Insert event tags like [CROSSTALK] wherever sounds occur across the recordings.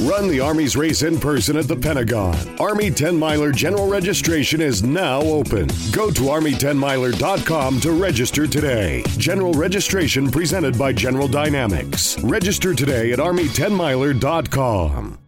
Run the Army's race in person at the Pentagon. Army 10 Miler general registration is now open. Go to Army10miler.com to register today. General registration presented by General Dynamics. Register today at Army10miler.com.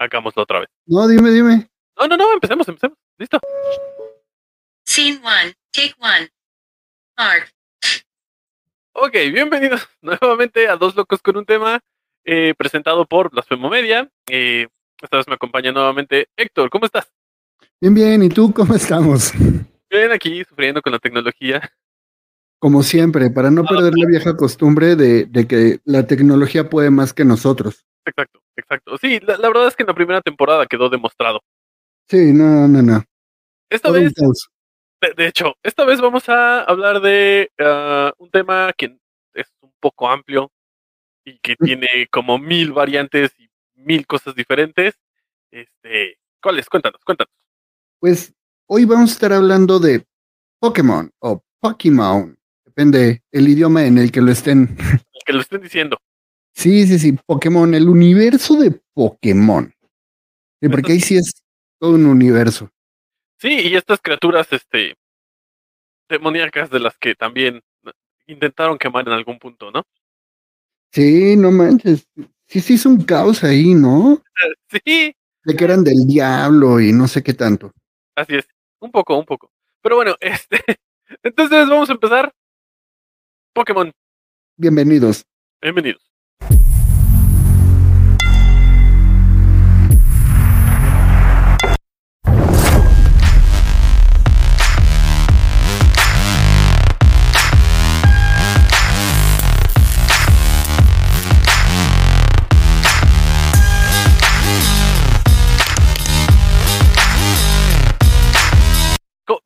Hagámoslo otra vez. No, dime, dime. No, no, no, empecemos, empecemos. Listo. Scene one, take one. Mark. Ok, bienvenidos [LAUGHS] nuevamente a Dos Locos con un tema, eh, presentado por Blasfemo Media. Eh, esta vez me acompaña nuevamente Héctor. ¿Cómo estás? Bien, bien. ¿Y tú cómo estamos? Bien, aquí sufriendo con la tecnología. Como siempre, para no perder la vieja costumbre de, de que la tecnología puede más que nosotros. Exacto, exacto. Sí, la, la verdad es que en la primera temporada quedó demostrado. Sí, no, no, no. Esta Todo vez, de, de hecho, esta vez vamos a hablar de ah, un tema que es un poco amplio y que tiene como mil variantes y mil cosas diferentes. Este, ¿cuáles? Cuéntanos, cuéntanos. Pues hoy vamos a estar hablando de Pokémon o Pokémon. Depende el idioma en el que lo estén. Que lo estén diciendo. Sí, sí, sí, Pokémon, el universo de Pokémon. Sí, porque ahí sí es todo un universo. Sí, y estas criaturas, este, demoníacas de las que también intentaron quemar en algún punto, ¿no? Sí, no manches. Sí, sí, es un caos ahí, ¿no? [LAUGHS] Sí, De que eran del diablo y no sé qué tanto. así es. Un poco, un poco. Pero bueno, [LAUGHS] este, entonces vamos a empezar. Pokémon, Bienvenidos. bienvenidos.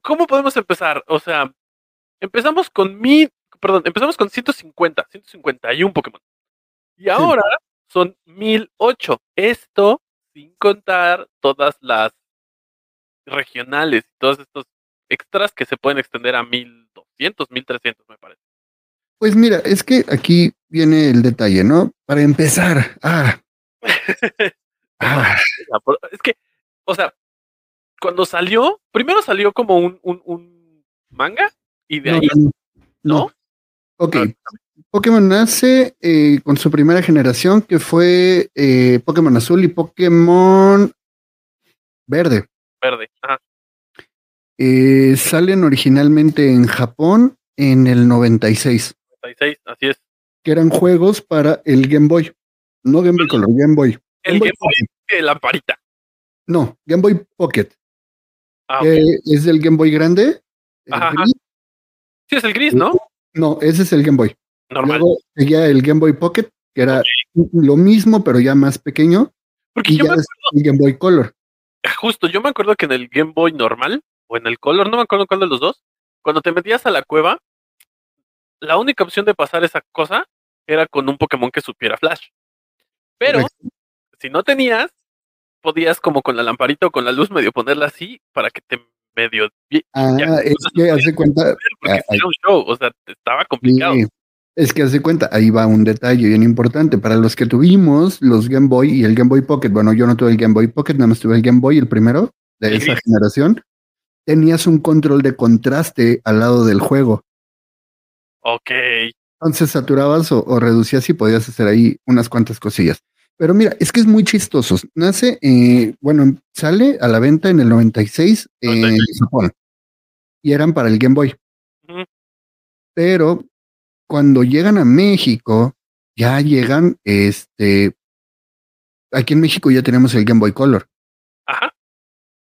¿Cómo podemos empezar? O sea, empezamos con mil, perdón, empezamos con 150, 151 Pokémon. Y ahora son 1008. Esto sin contar todas las regionales y todos estos extras que se pueden extender a 1200, 1300, me parece. Pues mira, es que aquí viene el detalle, ¿no? Para empezar, ah, [LAUGHS] ah, Es que, o sea, cuando salió, primero salió como un, un, un manga y de no, ahí, no. Ok, Ah. Pokémon nace eh, con su primera generación que fue eh, Pokémon Azul y Pokémon Verde. Verde. Ajá. Eh, salen originalmente en Japón en el 96, 96, así es. que eran juegos para el Game Boy. No Game Boy Color, Game Boy. El Boy Game Boy, eh, lamparita. No, Game Boy Pocket. Ah, ok. que es del Game Boy grande. Ajá, ajá. Sí, es el gris, ¿no? No, ese es el Game Boy. Normal. Luego seguía el Game Boy Pocket, que era lo mismo, pero ya más pequeño. Porque Y yo ya me después el Game Boy Color. Justo, yo me acuerdo que en el Game Boy normal o en el Color, no me acuerdo cuál de los dos, cuando te metías a la cueva, la única opción de pasar esa cosa era con un Pokémon que supiera Flash. Pero Correcto. si no tenías, podías como con la lamparita o con la luz medio ponerla así para que te medio Ah, ya, es que hace cuenta, porque ah, era un show, o sea, estaba complicado. sí, es que hace cuenta, ahí va un detalle bien importante. Para los que tuvimos los Game Boy y el Game Boy Pocket, bueno, yo no tuve el Game Boy Pocket, nada más tuve el Game Boy, el primero de esa generación. Tenías un control de contraste al lado del juego. Ok. Entonces saturabas o, o reducías y podías hacer ahí unas cuantas cosillas. Pero mira, es que es muy chistoso. Nace, eh, bueno, sale a la venta en el 96 en 96. Japón. Y eran para el Game Boy. Pero cuando llegan a México, ya llegan, este, aquí en México ya tenemos el Game Boy Color. Ajá.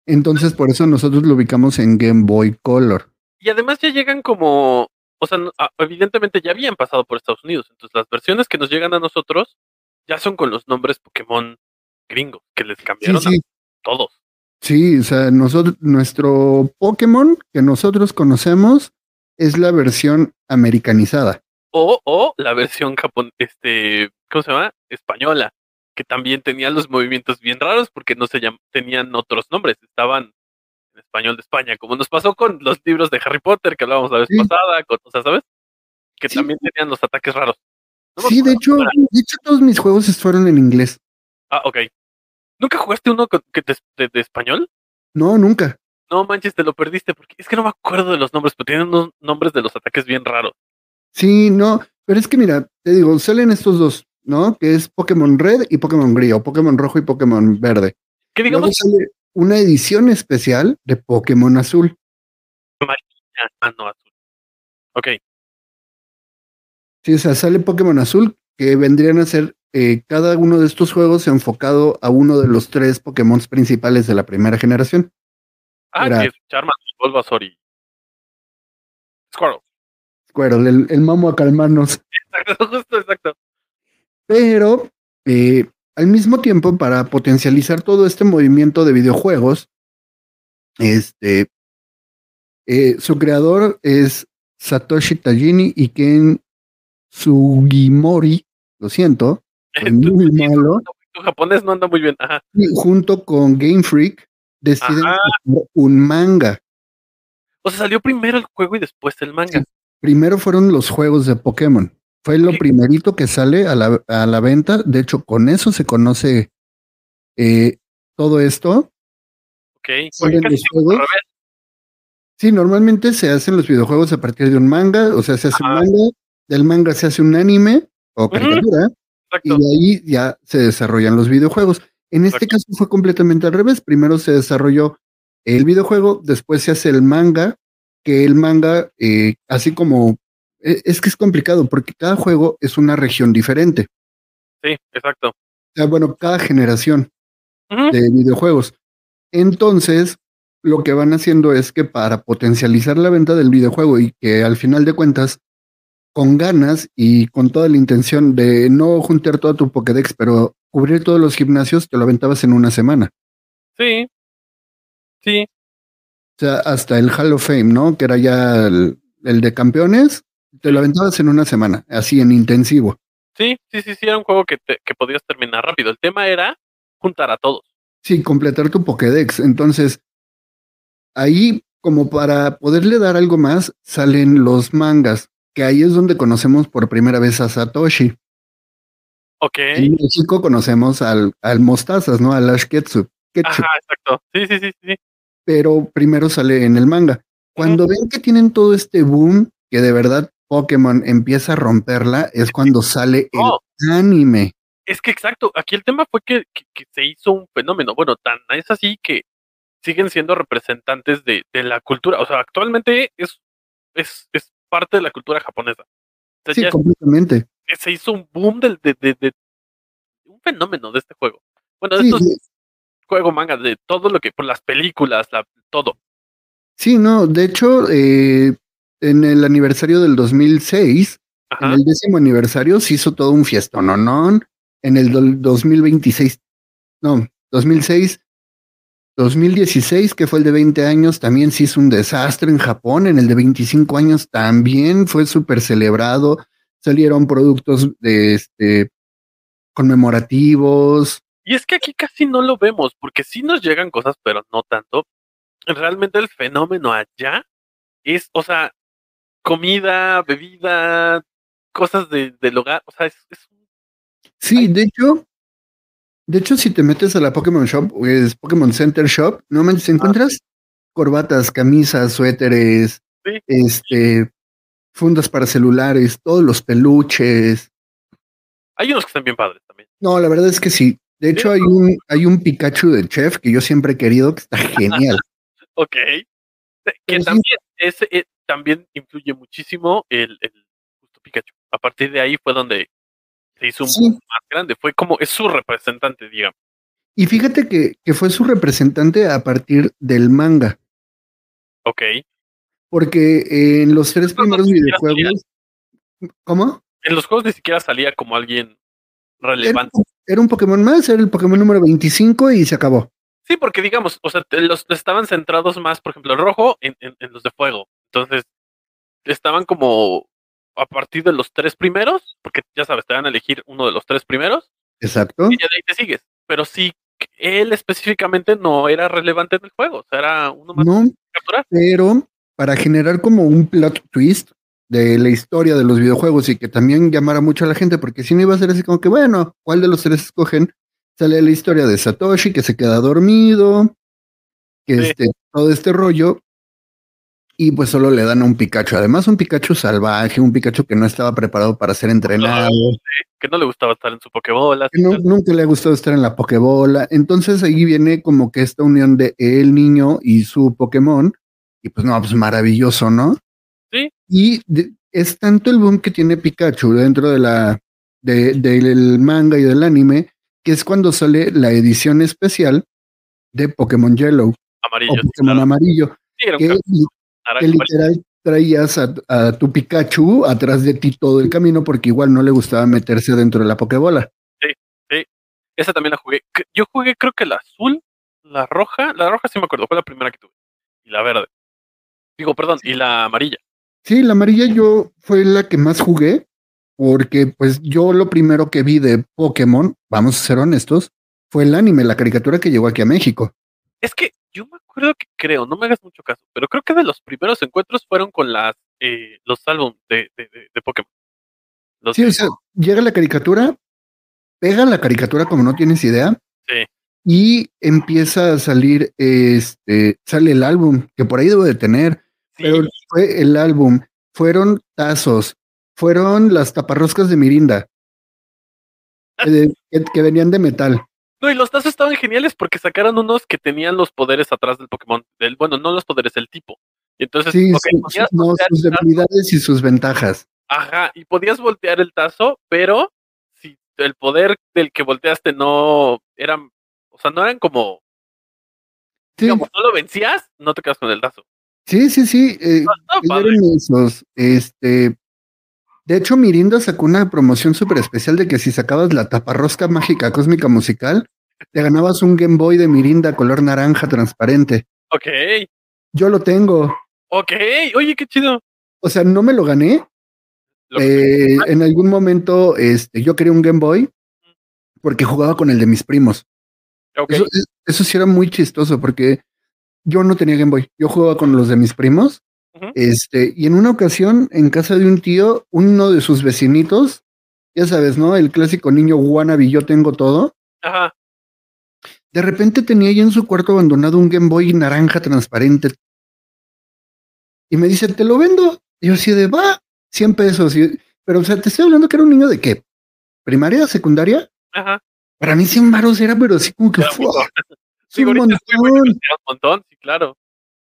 Entonces por eso nosotros lo ubicamos en Game Boy Color. Y además ya llegan como, o sea, ah, evidentemente ya habían pasado por Estados Unidos, entonces las versiones que nos llegan a nosotros ya son con los nombres Pokémon gringos, que les cambiaron sí. a todos. Sí, o sea, nosotros, nuestro Pokémon que nosotros conocemos es la versión americanizada. O, o la versión japon este, ¿cómo se llama? Española, que también tenía los movimientos bien raros porque no se llam tenían otros nombres, estaban en español de España, como nos pasó con los libros de Harry Potter que hablábamos la vez Sí. pasada, con, o sea, ¿sabes? Que también tenían los ataques raros. No Sí, de hecho, de hecho todos mis juegos fueron en inglés. Ah, ok. ¿Nunca jugaste uno que de, de- de español? No, nunca. No manches, te lo perdiste porque es que no me acuerdo de los nombres, pero tienen unos nombres de los ataques bien raros. Sí, no, pero es que mira, te digo, salen estos dos, ¿no? Que es Pokémon Red y Pokémon Gris, o Pokémon Rojo y Pokémon Verde. Que Luego digamos, sale una edición especial de Pokémon Azul. ah, no, azul. Ok, Sí, o sea, sale Pokémon Azul, que vendrían a ser eh, cada uno de estos juegos enfocado a uno de los tres Pokémon principales de la primera generación. ah, Era- que es Charmander, Bulbasaur y Squirtle. Squirtle, el, el mamo a calmarnos. [LAUGHS] Exacto, justo, exacto. Pero eh, al mismo tiempo, para potencializar todo este movimiento de videojuegos, este, eh, su creador es Satoshi Tajini y Ken Sugimori, lo siento, [LAUGHS] muy malo, Tu japonés no anda muy bien. Ajá. y junto con Game Freak deciden Ajá. hacer un manga. O sea, salió primero el juego y después el manga. Sí. Primero fueron los juegos de Pokémon. Fue lo Sí. primerito que sale a la, a la venta. De hecho, con eso se conoce eh, todo esto. Ok. Salen los juegos. Sí, normalmente se hacen los videojuegos a partir de un manga, o sea, se hace un manga, del manga se hace un anime o caricatura, y de ahí ya se desarrollan los videojuegos. En este Exacto. caso fue completamente al revés. Primero se desarrolló el videojuego, después se hace el manga, que el manga, eh, así como, e- es que es complicado porque cada juego es una región diferente. Sí, exacto. O sea, bueno, cada generación de videojuegos. Entonces, lo que van haciendo es que para potencializar la venta del videojuego y que al final de cuentas, con ganas y con toda la intención de no juntar toda tu Pokédex, pero cubrir todos los gimnasios, te lo aventabas en una semana. Sí. Sí. O sea, hasta el Hall of Fame, ¿no? Que era ya el, el de campeones, te lo aventabas en una semana, así en intensivo. Sí, sí, sí, sí, era un juego que, te- que podías terminar rápido. El tema era juntar a todos. Sí, completar tu Pokédex. Entonces, ahí, como para poderle dar algo más, salen los mangas, que ahí es donde conocemos por primera vez a Satoshi. Ok. En México conocemos al, al Mostazas, ¿no? Al Ash. Ketchup, Ajá, exacto. Sí, sí, sí, sí. pero primero sale en el manga. Cuando ven que tienen todo este boom, que de verdad Pokémon empieza a romperla, es cuando sale el Oh, anime. es que exacto. Aquí el tema fue que, que- que se hizo un fenómeno. Bueno, tan es así que siguen siendo representantes de, de la cultura. O sea, actualmente es, es, es parte de la cultura japonesa. Sí, ya completamente. es- se hizo un boom del, de, de, de- un fenómeno de este juego. Bueno, de Sí, estos sí. juegos mangas, de todo lo que, por las películas, la, todo. Sí, no, de hecho, eh, en el aniversario del 2006, en Ajá. el décimo aniversario, se hizo todo un fiestón, ¿no? ¿no? En el do- 2026, no, 2006, 2016, que fue el de 20 años, también se hizo un desastre en Japón. En el de 25 años también fue súper celebrado. Salieron productos de este conmemorativos. Y es que aquí casi no lo vemos, porque sí nos llegan cosas, pero no tanto. Realmente el fenómeno allá es, o sea, comida, bebida, cosas de, del hogar, o sea, es, es un- Sí, de hecho, de hecho, si te metes a la Pokémon Shop, es Pokémon Center Shop, normalmente encuentras corbatas, camisas, suéteres, Sí. este, fundas para celulares, todos los peluches. hay unos que están bien padres también. No, la verdad es que sí. De hecho, hay un, hay un Pikachu de Chef que yo siempre he querido, que está genial. [LAUGHS] Ok. Que sí. también, ese, eh, también influye muchísimo el, el Pikachu. A partir de ahí fue donde se hizo un Sí. más grande. Fue como, es su representante, digamos. Y fíjate que, que fue su representante a partir del manga, Ok. porque en los tres no, primeros videojuegos, ¿cómo? En los juegos ni siquiera salía como alguien relevante. Era un Pokémon más, era el Pokémon número 25 y se acabó. Sí, porque digamos, o sea, los estaban centrados más, por ejemplo, el rojo en, en- en los de fuego. Entonces, estaban como a partir de los tres primeros, porque ya sabes, te van a elegir uno de los tres primeros Exacto. y ya de ahí te sigues. Pero sí, él específicamente no era relevante en el juego, o sea, era uno más No, capturar. pero para generar como un plot twist de la historia de los videojuegos y que también llamara mucho a la gente, porque si no iba a ser así como que, bueno, ¿cuál de los tres escogen? Sale la historia de Satoshi que se queda dormido, que Sí. este, todo este rollo, y pues solo le dan a un Pikachu. Además, un Pikachu salvaje, un Pikachu que no estaba preparado para ser entrenado, que no le gustaba estar en su Pokébola. que no- nunca le ha gustado estar en la Pokébola. Entonces ahí viene como que esta unión de el niño y su Pokémon. Y pues no, pues maravilloso, ¿no? Sí. Y de- es tanto el boom que tiene Pikachu dentro de la de- del manga y del anime, que es cuando sale la edición especial de Pokémon Yellow amarillo. Pokémon claro. amarillo, Sí, era un que, que literal traías a, a tu Pikachu atrás de ti todo el camino porque igual no le gustaba meterse dentro de la Pokébola. Esa también la jugué. Yo jugué creo que la azul, la roja, la roja sí me acuerdo, fue la primera que tuve. Y la verde. Digo, perdón, y la amarilla. Sí, la amarilla yo fue la que más jugué, porque pues yo lo primero que vi de Pokémon, vamos a ser honestos, fue el anime, la caricatura que llegó aquí a México. Es que yo me acuerdo que creo, no me hagas mucho caso, pero creo que de los primeros encuentros fueron con las eh, los álbumes de, de, de, de Pokémon. Los Sí, de- o sea, llega la caricatura, pega la caricatura como no tienes idea, Sí. y empieza a salir, este, sale el álbum, que por ahí debo de tener, sí, pero fue el álbum, fueron tazos, fueron las taparroscas de Mirinda, eh, que, que venían de metal. No, y los tazos estaban geniales porque sacaron unos que tenían los poderes atrás del Pokémon. Del, bueno, no los poderes, el tipo. Y entonces, Sí, ok, su- podías su- no, sus debilidades y sus ventajas. ajá, y podías voltear el tazo, pero si el poder del que volteaste no eran, o sea, no eran como, Sí, digamos, no lo vencías, no te quedas con el tazo. sí, sí, sí. eh, No, estaba padre. eran esos. Este, de hecho, Mirinda sacó una promoción súper especial de que si sacabas la taparrosca mágica cósmica musical, te ganabas un Game Boy de Mirinda color naranja transparente. Ok, Yo lo tengo. ok, oye, qué chido. O sea, no me lo gané. Lo Eh, en algún momento, este, yo quería un Game Boy porque jugaba con el de mis primos. ok, Eso, es- eso sí era muy chistoso porque yo no tenía Game Boy. Yo jugaba con los de mis primos. Este, y en una ocasión, en casa de un tío, uno de sus vecinitos, ya sabes, ¿no? El clásico niño wannabe, yo tengo todo. ajá, De repente tenía ahí en su cuarto abandonado un Game Boy naranja transparente. Y me dice, te lo vendo. Y yo así de, va, 100 pesos. Y- pero, o sea, te estoy hablando que era un niño de qué? ¿Primaria? ¿Secundaria? ajá. Para mí 100 varos era, pero así como que [LAUGHS] es Sí, un muy montón. un montón, sí, claro.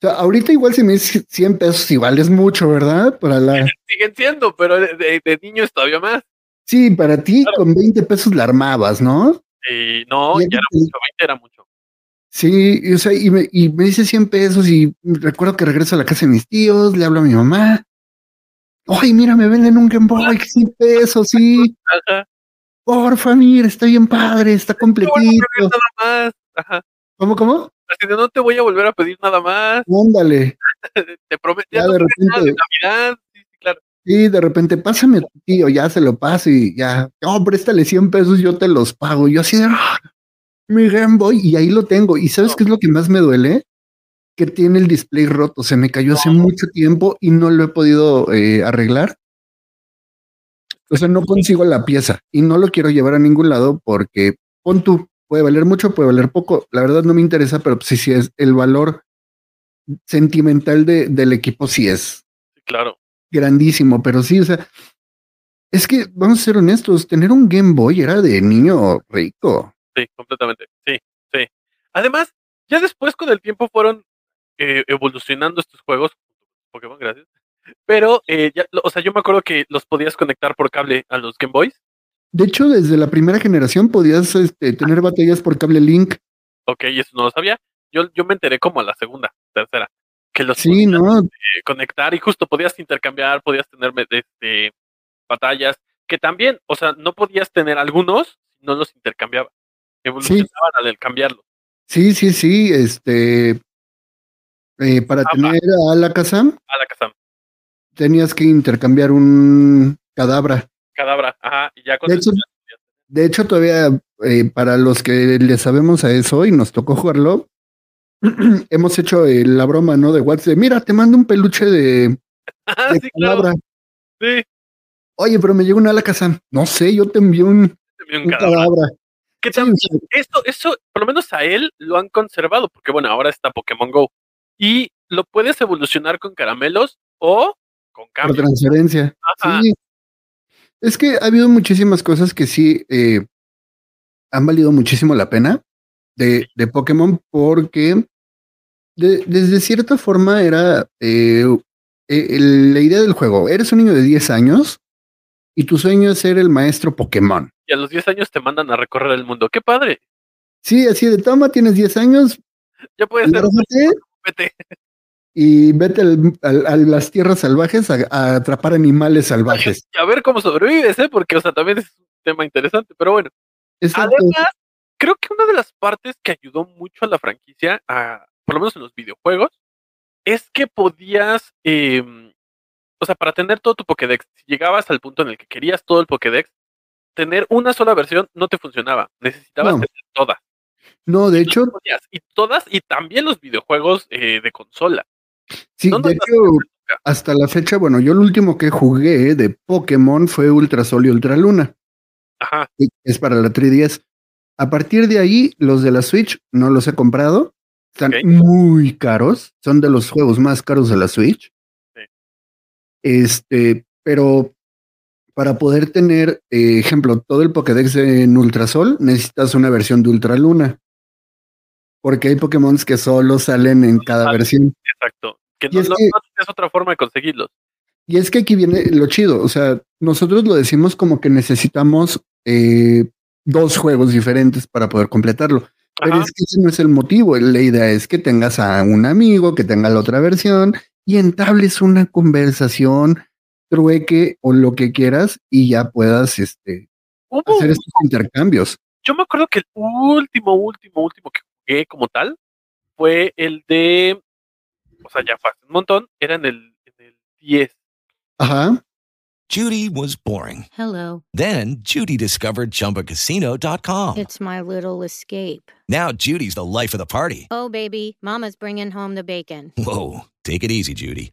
O sea, ahorita igual si me dices 100 pesos igual es mucho, ¿verdad? Para la... [LAUGHS] Siguen siendo, pero de, de, de niño es todavía más. Sí, para ti Claro. con 20 pesos la armabas, ¿no? Y no, ya era el- mucho, 20 era mucho. Sí, y, o sea, y me, y me dice 100 pesos y recuerdo que regreso a la casa de mis tíos, le hablo a mi mamá. Ay, mira, me venden un Game Boy, 100 pesos, sí. Ajá. Porfa, mira, está bien padre, está te completito. Ajá. ¿Cómo, cómo? Así de no te voy a volver a pedir nada más. Ándale. [LAUGHS] Te prometo. Ya no de repente- Navidad. Sí, sí, claro. Y de repente, pásame a tu tío, ya se lo paso y ya. No, préstale 100 pesos, yo te los pago. Yo así de, "Ah, mi Game Boy, y ahí lo tengo. ¿Y sabes No. qué es lo que más me duele? Que tiene el display roto. Se me cayó hace mucho tiempo y no lo he podido eh, arreglar. O sea, no consigo la pieza y no lo quiero llevar a ningún lado porque pon tú, puede valer mucho, puede valer poco. La verdad no me interesa, pero sí, sí es el valor sentimental de, del equipo, sí es claro. grandísimo, pero sí, o sea, es que vamos a ser honestos, tener un Game Boy era de niño rico. Sí, completamente. Sí, sí. Además, ya después con el tiempo fueron eh, evolucionando estos juegos. Pokémon, gracias. Pero, eh, ya, o sea, yo me acuerdo que los podías conectar por cable a los Game Boys. De hecho, desde la primera generación podías este, tener batallas por cable Link. Ok, eso no lo sabía. Yo, yo me enteré como a la segunda, tercera. Que los Sí, podías, ¿no? eh, conectar y justo podías intercambiar, podías tener este, batallas. Que también, o sea, no podías tener algunos no los intercambiaba. Evolucionaban al cambiarlos. Sí, sí, sí, este, eh, para Ajá. tener a Alakazam A la casa. tenías que intercambiar un cadabra. Cadabra. Ajá. Y ya con De hecho, De hecho, todavía eh, para los que le sabemos a eso y nos tocó jugarlo, [CLEARS THROAT] hemos hecho eh, la broma, ¿no? De WhatsApp. Mira, te mando un peluche de, [LAUGHS] Ah, sí, claro. cadabra. Sí. Oye, pero me llegó un Alakazam. No sé, yo te envié un, se vio un un cadabra. cadabra. Que Sí, también, sea, esto, eso, por lo menos a él lo han conservado, porque bueno, ahora está Pokémon Go. Y lo puedes evolucionar con caramelos o con por cambios. transferencia. Ajá. Sí. Es que ha habido muchísimas cosas que sí eh, han valido muchísimo la pena de, de Pokémon porque de- desde cierta forma era eh, el- la idea del juego. Eres un niño de 10 años y tu sueño es ser el maestro Pokémon. Y a los 10 años te mandan a recorrer el mundo. ¡Qué padre! Sí, así de toma, tienes 10 años, Ya puedes ser vete. Y vete al- al- a las tierras salvajes a, a atrapar animales salvajes. [LAUGHS] Y a ver cómo sobrevives, ¿eh? Porque, o sea, también es un tema interesante. Pero bueno, Exacto. además, creo que una de las partes que ayudó mucho a la franquicia, a, por lo menos en los videojuegos, es que podías, em, o sea, para tener todo tu Pokédex, si llegabas al punto en el que querías todo el Pokédex, tener una sola versión no te funcionaba. Necesitabas No. tener todas. No, de hecho. Y todas, y también los videojuegos eh, de consola. Sí, de hecho, hasta la fecha, bueno, yo el último que jugué de Pokémon fue Ultra Sol y Ultra Luna. Ajá. Es para la 3DS. A partir de ahí, los de la Switch no los he comprado. Están muy caros. Son de los juegos más caros de la Switch. Sí. Este, pero para poder tener, eh, ejemplo, todo el Pokédex en Ultrasol, necesitas una versión de Ultra Luna. Porque hay Pokémon que solo salen en cada versión. Exacto. Que no, es no- que- no tienes otra forma de conseguirlos. Y es que aquí viene lo chido. O sea, nosotros lo decimos como que necesitamos eh, dos juegos diferentes para poder completarlo. Pero Ajá. es que ese no es el motivo. La idea es que tengas a un amigo que tenga la otra versión y entables una conversación, trueque o lo que quieras y ya puedas este, hacer estos intercambios. yo me acuerdo que el último, último, último que jugué como tal fue el de, o sea, ya fue hace un montón, era en el, en el 10. Ajá. Judy was boring. Hello. Then Judy discovered ChumbaCasino.com. It's my little escape. Now Judy's the life of the party. Oh, baby, Mama's bringing home the bacon. Whoa, take it easy, Judy.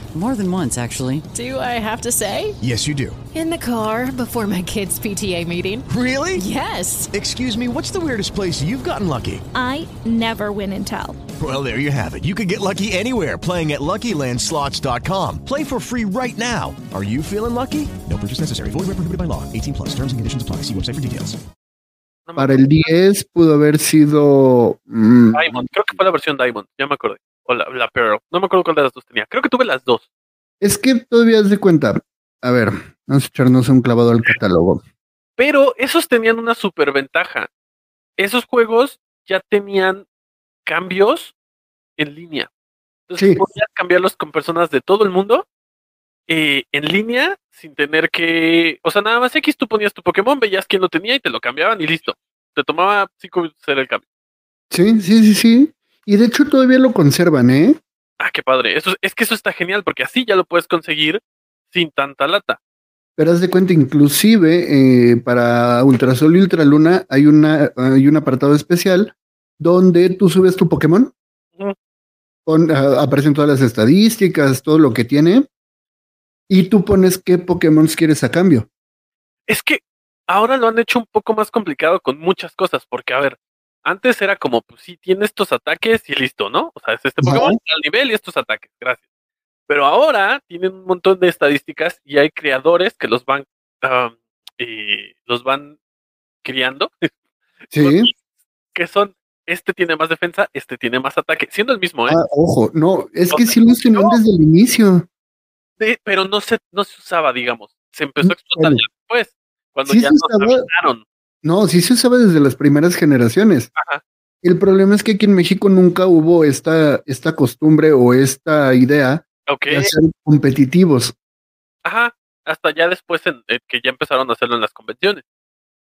More than once, actually. Do I have to say? Yes, you do. In the car before my kids' PTA meeting. Really? Yes. Excuse me, what's the weirdest place you've gotten lucky? I never win and tell. Well, there you have it. You can get lucky anywhere playing at LuckyLandSlots.com. Play for free right now. Are you feeling lucky? No purchase necessary. Void where prohibited by law. 18 plus. Terms and conditions apply. See website for details. Para el 10 pudo haber sido. mm, Diamond, creo que fue la versión Diamond, ya me acordé. O la, la Pearl, no me acuerdo cuál de las dos tenía. Creo que tuve las dos. es que todavía es de cuenta. A ver, vamos a echarnos un clavado al catálogo. Pero esos tenían una superventaja. Esos juegos ya tenían cambios en línea. Entonces Sí. podías cambiarlos con personas de todo el mundo eh, en línea sin tener que. O sea, nada más X, tú ponías tu Pokémon, veías quién lo tenía y te lo cambiaban y listo. Te tomaba cinco minutos hacer el cambio. Sí, sí, sí, sí. Y de hecho todavía lo conservan, ¿eh? Ah, qué padre. Eso, es que eso está genial porque así ya lo puedes conseguir sin tanta lata. Pero haz de cuenta, inclusive eh, para Ultrasol y Ultraluna hay, una, hay un apartado especial donde tú subes tu Pokémon, con, aparecen todas las estadísticas, todo lo que tiene, y tú pones qué Pokémon quieres a cambio. Es que ahora lo han hecho un poco más complicado con muchas cosas, porque a ver, antes era como, pues sí, tiene estos ataques y listo, ¿no? O sea, es este. Pokémon al nivel y estos ataques, gracias. Pero ahora tienen un montón de estadísticas y hay creadores que los van, eh, los van criando, [LAUGHS] Sí, que son este tiene más defensa, este tiene más ataque, siendo el mismo, ¿eh? Ah, ojo, no, es O que sí tenían no. desde el inicio. Sí, pero no se, no se usaba, digamos. Se empezó a explotar ya después, cuando Sí ya se nos avisaron. No, sí se usaba desde las primeras generaciones. Ajá. El problema es que aquí en México nunca hubo esta, esta costumbre o esta idea Ok. de hacer competitivos. Ajá. Hasta ya después en, en que ya empezaron a hacerlo en las convenciones.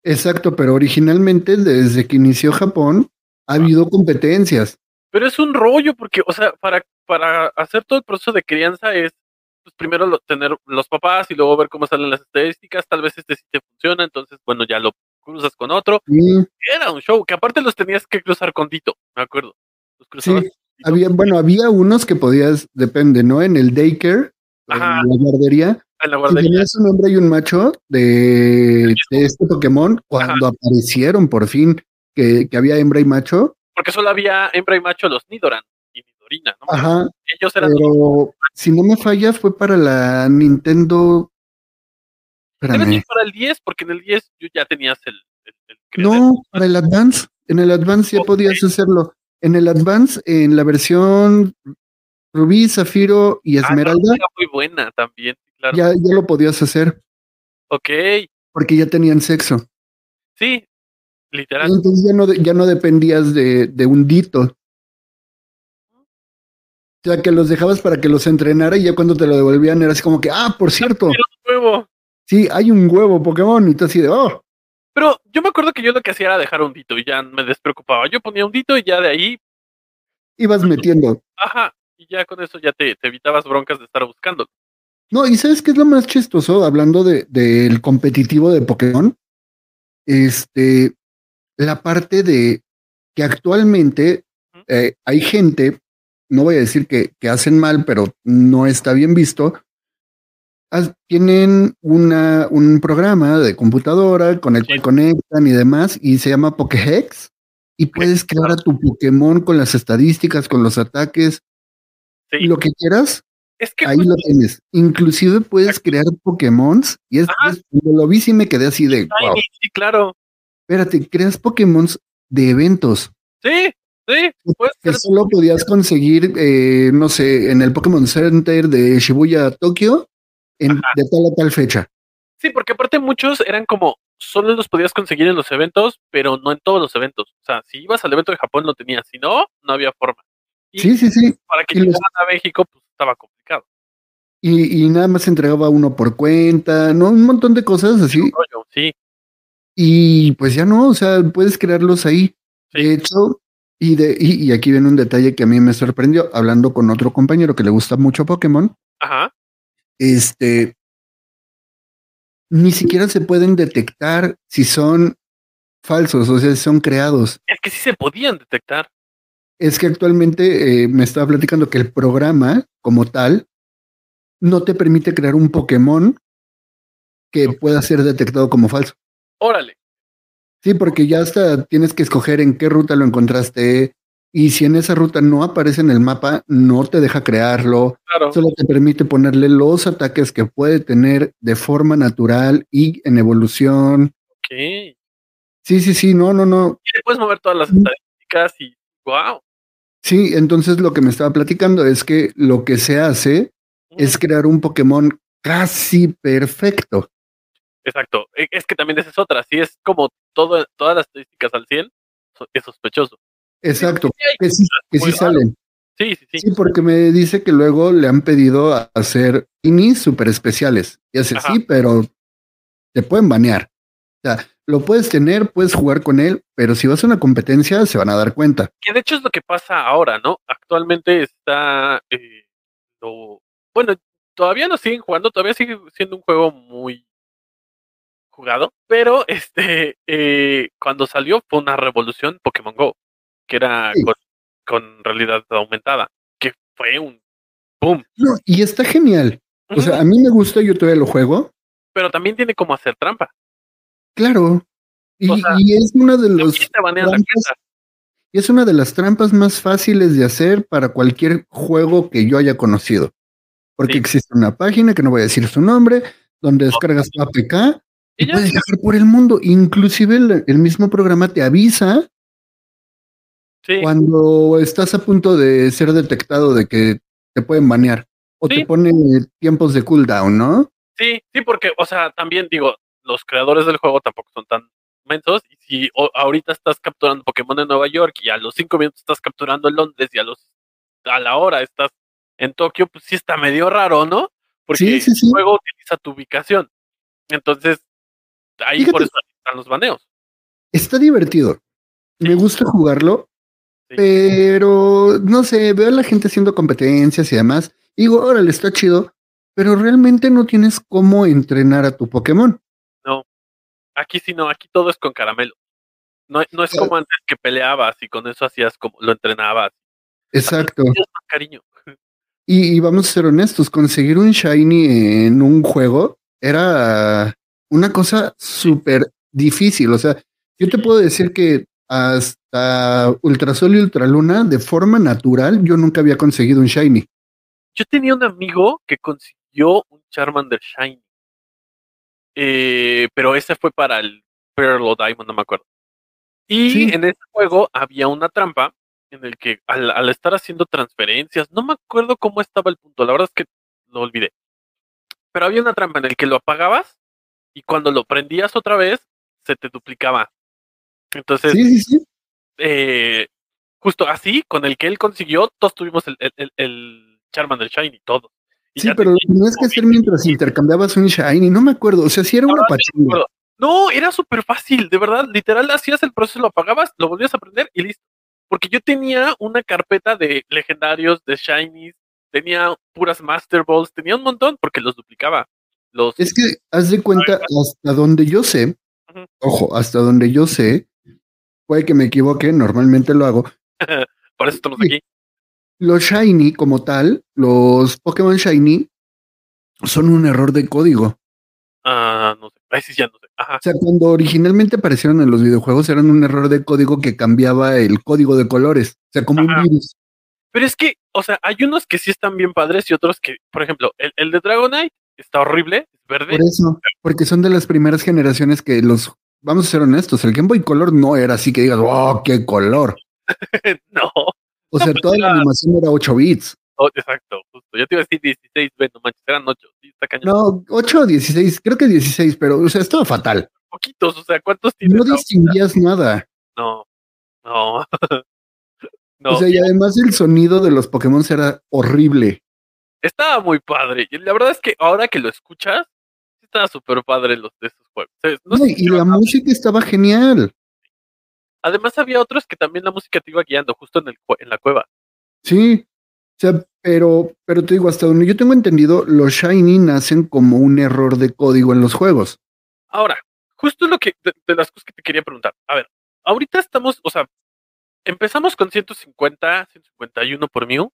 Exacto, pero originalmente desde que inició Japón ha habido competencias. Pero es un rollo porque, o sea, para, para hacer todo el proceso de crianza es pues primero lo- tener los papás y luego ver cómo salen las estadísticas. Tal vez este sí te funciona, entonces, bueno, ya lo cruzas con otro. Era un show que aparte los tenías que cruzar con Tito, me acuerdo. Los cruzabas sí. Había, bueno, había unos que podías, depende, ¿no? En el daycare, en la guardería, en la si guardería. tenías un hombre y un macho de, de este Pokémon, cuando aparecieron por fin que, que había hembra y macho, Porque solo había hembra y macho los Nidoran y Nidorina, ¿no? ajá, Ellos eran los pero si no me falla fue para la Nintendo. Espérame. para el 10, porque en el 10 yo ya tenías el, el, el creadero. No, para el Advance. En el Advance ya podías hacerlo. En el Advance, en la versión Rubí, Zafiro y Ah, no, Esmeralda, era muy buena también, claro. ya, ya lo podías hacer Ok, porque ya tenían sexo. sí, literal. Entonces ya no, ya no dependías de, de un dito. O sea, que los dejabas para que los entrenara y ya cuando te lo devolvían era así como que, ah, por cierto, huevo. Sí, hay un huevo Pokémon y tú así de, oh, Pero yo me acuerdo que yo lo que hacía era dejar un dito y ya me despreocupaba. Yo ponía un dito y ya de ahí, ibas metiendo. ajá, y ya con eso ya te, te evitabas broncas de estar buscando. No, y ¿sabes qué es lo más chistoso? Hablando de, del competitivo de Pokémon, este, la parte de que actualmente eh, hay gente, no voy a decir que, que hacen mal, pero no está bien visto, tienen una, un programa de computadora con el cual conectan y demás, y se llama Pokéhex, y puedes crear a tu Pokémon con las estadísticas, con los ataques, lo que quieras, Es que ahí lo tienes. Inclusive puedes crear Pokémons, y es, es- lo vi sí me quedé así de, wow, Tiny, sí, claro. espérate, creas Pokémons de eventos Sí, sí, puedes que solo podías conseguir, eh, no sé, en el Pokémon Center de Shibuya, Tokio, en, de tal a tal fecha. Sí, porque aparte muchos eran como, solo los podías conseguir en los eventos, pero no en todos los eventos. O sea, si ibas al evento de Japón lo tenías, si no, no había forma. Y Sí, sí, sí. para que Y los- llegaran a México, pues estaba complicado. Y, y nada más entregaba uno por cuenta, ¿no? Un montón de cosas así. Rollo, sí. Y pues ya no, o sea, puedes crearlos ahí. De hecho, y, de, y, y aquí viene un detalle que a mí me sorprendió, hablando con otro compañero que le gusta mucho Pokémon, Ajá. Este, ni siquiera se pueden detectar si son falsos, o sea, si son creados. Es que sí se podían detectar. Es que actualmente eh, me estaba platicando que el programa como tal no te permite crear un Pokémon que pueda ser detectado como falso. Órale. Sí, porque ya hasta tienes que escoger en qué ruta lo encontraste y si en esa ruta no aparece en el mapa, no te deja crearlo. Claro. Solo te permite ponerle los ataques que puede tener de forma natural y en evolución. Ok. Y Sí, sí, sí, no, no, no. le puedes mover todas las estadísticas y wow. Sí, entonces lo que me estaba platicando es que lo que se hace es crear un Pokémon casi perfecto. Exacto. E- Es que también esa es otra. Si es como todo, todas las estadísticas al 100, so- es sospechoso. Exacto, que sí, que salen. Sí, sí, sí. Sí, porque me dice que luego le han pedido a hacer inis super especiales. Y hace Ajá. sí, pero te pueden banear. O sea, lo puedes tener, puedes jugar con él, pero si vas a una competencia se van a dar cuenta. Que de hecho es lo que pasa ahora, ¿no? Actualmente está. eh, lo- bueno, todavía lo siguen jugando, todavía sigue siendo un juego muy jugado, pero este eh, cuando salió fue una revolución Pokémon Go, que era Sí. con, con realidad aumentada, que fue un boom. No, y está genial. O sea, a mí me gusta, yo todavía lo juego. Pero también tiene como hacer trampa. Claro. Y, O sea, y es una de los trampas- y es una de las trampas más fáciles de hacer para cualquier juego que yo haya conocido. Porque existe una página que no voy a decir su nombre, donde descargas tu APK y, puedes viajar por el mundo. Inclusive el, el mismo programa te avisa Sí. Cuando estás a punto de ser detectado de que te pueden banear o Sí. te pone tiempos de cooldown, ¿no? Sí, sí, porque, o sea, también digo, los creadores del juego tampoco son tan mensos. Y si ahorita estás capturando Pokémon en Nueva York y a los cinco minutos estás capturando en Londres y a los a la hora estás en Tokio, pues sí está medio raro, ¿no? Porque Sí, sí, sí. el juego utiliza tu ubicación. Entonces, ahí por eso están los baneos. Está divertido. Me gusta jugarlo, pero no sé, veo a la gente haciendo competencias y demás. y Digo, órale, está chido, pero realmente no tienes cómo entrenar a tu Pokémon. No. Aquí sí no, aquí todo es con caramelo. No, no es como antes que peleabas y con eso hacías como lo entrenabas. Exacto. Más cariño. [LAUGHS] Y, y vamos a ser honestos, conseguir un Shiny en un juego era una cosa súper difícil. O sea, yo te puedo decir que hasta Ultrasol y Ultraluna, de forma natural, yo nunca había conseguido un Shiny. Yo tenía un amigo que consiguió un Charmander Shiny. Eh, pero ese fue para el Pearl o Diamond, no me acuerdo. Y Sí. en ese juego había una trampa en el que al, al estar haciendo transferencias, no me acuerdo cómo estaba el punto, la verdad es que lo olvidé. Pero había una trampa en el que lo apagabas y cuando lo prendías otra vez, se te duplicaba. Entonces, Sí, sí, sí. eh, justo así, con el que él consiguió, todos tuvimos el, el, el, Charmander Shiny, todo. Y Sí, pero tenía tenías que hacer mientras intercambiabas un Shiny, no me acuerdo. O sea, sí era una me pachanga. No, era súper fácil, de verdad, literal, hacías el proceso, lo apagabas, lo volvías a prender y listo. Porque yo tenía una carpeta de legendarios, de shinies, tenía puras Master Balls, tenía un montón porque los duplicaba. Los, Es que haz de cuenta, hasta donde yo sé, Ujú. ojo, hasta donde yo sé, puede que me equivoque, normalmente lo hago. [LAUGHS] por eso estamos aquí. Los Shiny, como tal, los Pokémon Shiny, son un error de código. Ah, no sé, ahí sí ya no sé. Ajá. O sea, cuando originalmente aparecieron en los videojuegos, eran un error de código que cambiaba el código de colores. O sea, como Ajá. un virus. Pero es que, o sea, hay unos que sí están bien padres y otros que, por ejemplo, el, el de Dragonite está horrible, es verde. Por eso, porque son de las primeras generaciones que los. Vamos a ser honestos, el Game Boy Color no era así que digas, oh, qué color. [LAUGHS] no. O sea, pues toda la era- [LAUGHS] animación era 8 bits. Oh, exacto, justo. Yo te iba a decir 16, ve, no manches, eran 8. Sí, está cañón. No, 8 o 16, creo que 16, pero, o sea, estaba fatal. Poquitos, o sea, ¿cuántos tienes? No distinguías nada. No, no. [LAUGHS] no, o sea, y además el sonido de los Pokémon era horrible. estaba muy padre. Y la verdad es que ahora que lo escuchas, estaba súper padre los de esos juegos. Sea, no y la música estaba genial. Además había otros que también la música te iba guiando justo en, el, en la cueva. Sí. O sea, pero, pero te digo, hasta donde yo tengo entendido, los Shiny nacen como un error de código en los juegos. Ahora, justo lo que, de, de las cosas que te quería preguntar. A ver, ahorita estamos, o sea, empezamos con 150, 151 por Mew.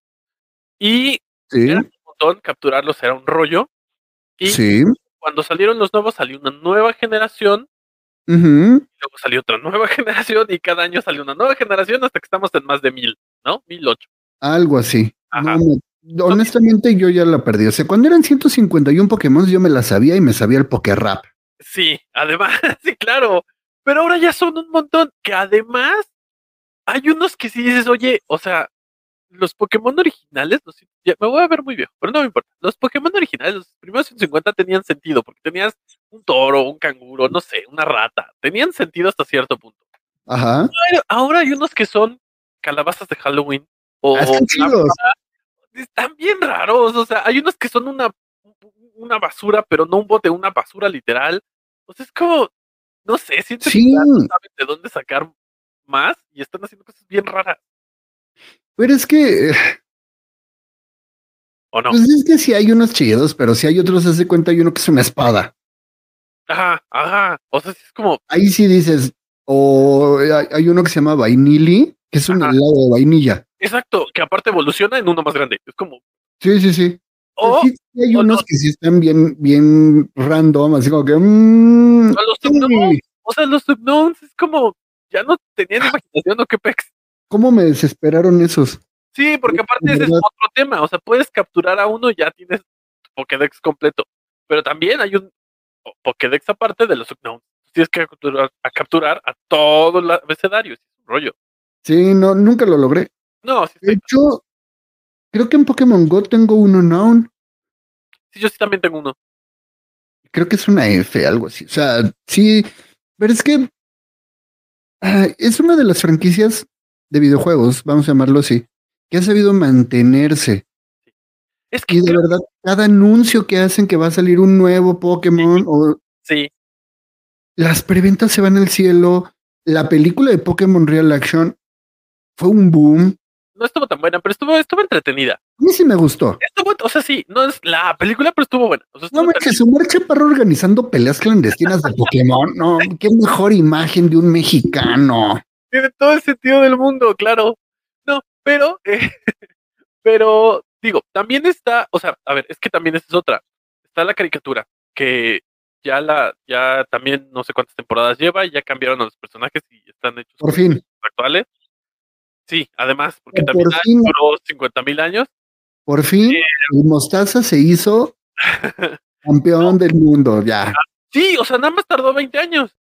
Y Sí. era un montón, capturarlos era un rollo. Y Sí. Cuando salieron los nuevos, salió una nueva generación. Ujú. Luego salió otra nueva [LAUGHS] generación. Y cada año salió una nueva generación hasta que estamos en más de mil, ¿no? Mil ocho. Algo así. Ajá. No, honestamente, yo ya la perdí. O sea, cuando eran 151 Pokémon, yo me la sabía y me sabía el Pokérap. Sí, además, [LAUGHS] sí, claro. Pero ahora ya son un montón. Que además, hay unos que sí dices, oye, o sea, los Pokémon originales, los- ya me voy a ver muy viejo, pero no me importa. Los Pokémon originales, los primeros 150 tenían sentido, porque tenías un toro, un canguro, no sé, una rata. Tenían sentido hasta cierto punto. Ajá. Pero ahora hay unos que son calabazas de Halloween. O Ah, están están bien raros. O sea, hay unos que son una, una basura, pero no un bote, una basura literal. O sea, es como, no sé, siento Sí. que no saben de dónde sacar más y están haciendo cosas bien raras. Pero es que, eh, ¿O no? pues es que sí hay unos chidos, pero si hay otros, hace cuenta, hay uno que es una espada. Ajá, ajá. O sea, es como, Ahí sí dices, o hay, hay uno que se llama Vainili, que es un Ajá. helado de vainilla. exacto, que aparte evoluciona en uno más grande. Es como, Sí, sí, sí. o, sí, sí hay o unos que sí están bien, bien random, así como que. mm, o los sí. O sea, los subknowns es como, ya no tenían imaginación o qué pex. ¿Cómo me desesperaron esos? Sí, porque aparte es ese es otro tema. O sea, puedes capturar a uno y ya tienes tu Pokédex completo. Pero también hay un po- Pokédex aparte de los Unknowns. Tienes que capturar a, capturar a todo el abecedario. Es un rollo. Sí, no, nunca lo logré. No, sí, De hecho, creo que en Pokémon Go tengo uno now. sí, yo sí también tengo uno. Creo que es una F, algo así. O sea, sí, pero es que ah, es una de las franquicias de videojuegos, vamos a llamarlo así, que ha sabido mantenerse. Es que Y de verdad, cada anuncio que hacen que va a salir un nuevo Pokémon o sí, las preventas se van al cielo. La película de Pokémon Real Action fue un boom. no estuvo tan buena, pero estuvo, estuvo entretenida. A mí sí me gustó. Estuvo, o sea, sí, no es la película, pero estuvo buena. O sea, estuvo No Omar Chaparro organizando peleas clandestinas de [LAUGHS] Pokémon. No, qué mejor imagen de un mexicano. Tiene todo el sentido del mundo, claro. No, pero, eh, [LAUGHS] pero, digo, también está, o sea, a ver, es que también esa es otra. Está la caricatura, que ya la, ya también no sé cuántas temporadas lleva, y ya cambiaron a los personajes y están hechos Por fin, actuales. Sí, además, porque Por también fin. duró 50 mil años. por fin, el Mostaza se hizo [LAUGHS] campeón del mundo. Ya. Sí, o sea, nada más tardó 20 años.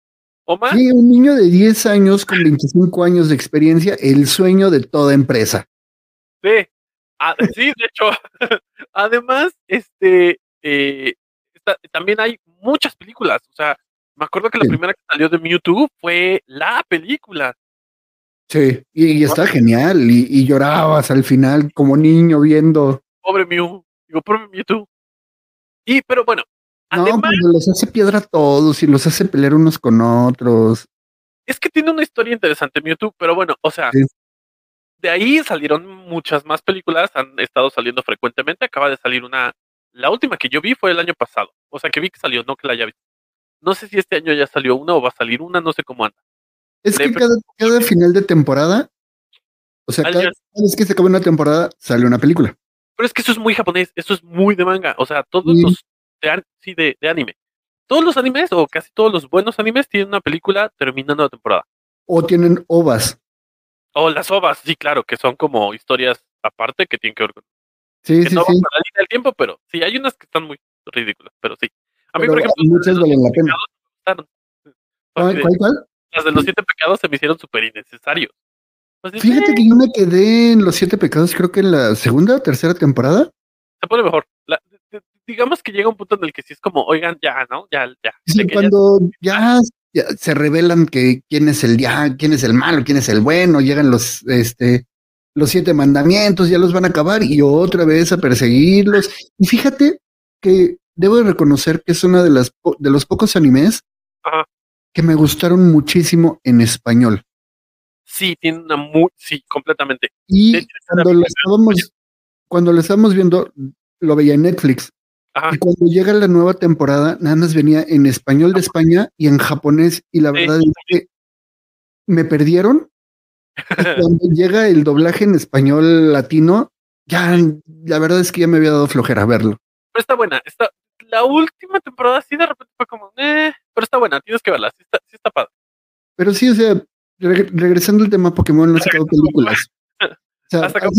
¿O más? Sí, un niño de 10 años con 25 años de experiencia, el sueño de toda empresa. Sí, Ah, sí, de hecho, [LAUGHS] además, este, eh, está- también hay muchas películas, o sea, me acuerdo que la Sí. primera que salió de Mewtwo fue la película. Sí, y, y está genial. Y, y llorabas al final como niño viendo. Pobre Mew, digo, pobre Mewtwo. Y, pero bueno, No, además, cuando los hace piedra a todos y los hace pelear unos con otros. es que tiene una historia interesante Mewtwo, pero bueno, o sea, Sí. de ahí salieron muchas más películas, han estado saliendo frecuentemente, acaba de salir una, la última que yo vi fue el año pasado, o sea, que vi que salió, no que la haya visto. No sé si este año ya salió una o va a salir una, no sé cómo anda. Es que cada, cada final de temporada, o sea, cada, vez que se acaba una temporada, sale una película. Pero es que eso es muy japonés, eso es muy de manga. O sea, todos Sí. los de, sí, de, de anime. Todos los animes, o casi todos los buenos animes, tienen una película terminando la temporada. O tienen ovas. O las ovas, sí, claro, que son como historias aparte que tienen que ver con. Sí, que sí, no sí. van con la línea del tiempo, pero sí, hay unas que están muy ridículas, pero sí. A mí, Pero por ejemplo, muchas valen la pena. pecados me gustaron. ¿Cuál, Así de- cuál, cuál? Las de los siete pecados se me hicieron súper innecesarios. Así, Fíjate eh, que yo me quedé en Los Siete Pecados, creo que en la segunda o tercera temporada. se pone mejor. La- digamos que llega un punto en el que sí es como, oigan, ya, ¿no? Ya, ya. Sí, cuando ya, ya se revelan que quién es el ya, quién es el malo, quién es el bueno, llegan los este los siete mandamientos, ya los van a acabar y otra vez a perseguirlos. Y fíjate que debo de reconocer que es una de las de los pocos animes Ajá. que me gustaron muchísimo en español. Sí, tiene una muy, sí, completamente. Y hecho, cuando lo estábamos cuando lo estábamos viendo lo veía en Netflix. Ajá. Y cuando llega la nueva temporada, nada más venía en español de España y en japonés. Y la Sí, verdad es que me perdieron. Y [LAUGHS] cuando llega el doblaje en español latino, ya la verdad es que ya me había dado flojera verlo. Pero está buena. Está, la última temporada sí de repente fue como, eh, pero está buena, tienes que verla, sí está, sí está padre. Pero sí, o sea, reg- regresando al tema Pokémon, no han sacado películas. O sea, [LAUGHS] Ha sacado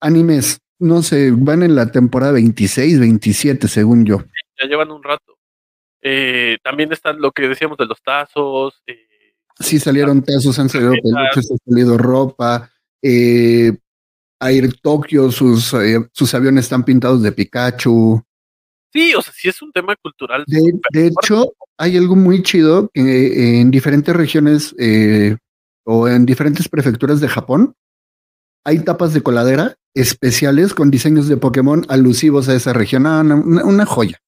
animes. No sé, van en la temporada 26, 27, según yo. Ya llevan un rato. Eh, también están lo que decíamos de los tazos. eh, Sí salieron tazos, han salido peluches, ha salido ropa. Eh, Air Tokyo, sus, eh, sus aviones están pintados de Pikachu. sí, o sea, sí es un tema cultural. De, de hecho, hay algo muy chido que eh, en diferentes regiones o en diferentes prefecturas de Japón hay tapas de coladera especiales con diseños de Pokémon alusivos a esa región. Ah, una, joya.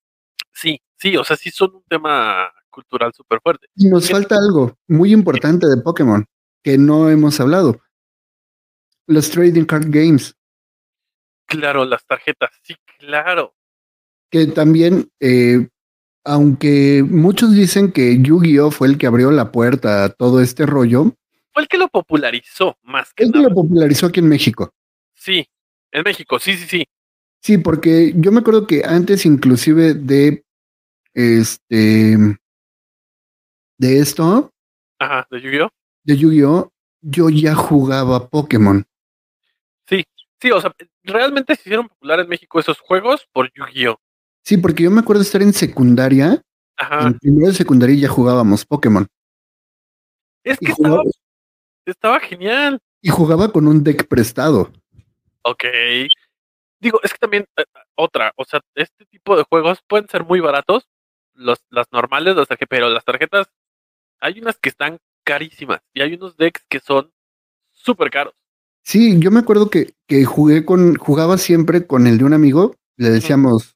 Sí, sí, o sea, sí son un tema cultural súper fuerte. Y nos falta algo muy importante de Pokémon que no hemos hablado. Los Trading Card Games. Claro, las tarjetas, sí, claro. que también, eh, aunque muchos dicen que Yu-Gi-Oh fue el que abrió la puerta a todo este rollo, Fue el que lo popularizó más que él nada. lo popularizó aquí en México. Sí, en México, sí, sí, sí. Sí, porque yo me acuerdo que antes inclusive de este de esto, Ajá, de Yu-Gi-Oh. de Yu-Gi-Oh, yo ya jugaba Pokémon. Sí, sí, o sea, realmente se hicieron popular en México esos juegos por Yu-Gi-Oh. Sí, porque yo me acuerdo estar en secundaria, Ajá. en primero de secundaria ya jugábamos Pokémon. Es que estaba, estaba genial. Y jugaba con un deck prestado. Ok. Digo, es que también, eh, otra, o sea, este tipo de juegos pueden ser muy baratos, los, las normales, las tarjetas, pero las tarjetas, hay unas que están carísimas y hay unos decks que son súper caros. Sí, yo me acuerdo que, que jugué con, jugaba siempre con el de un amigo, le decíamos,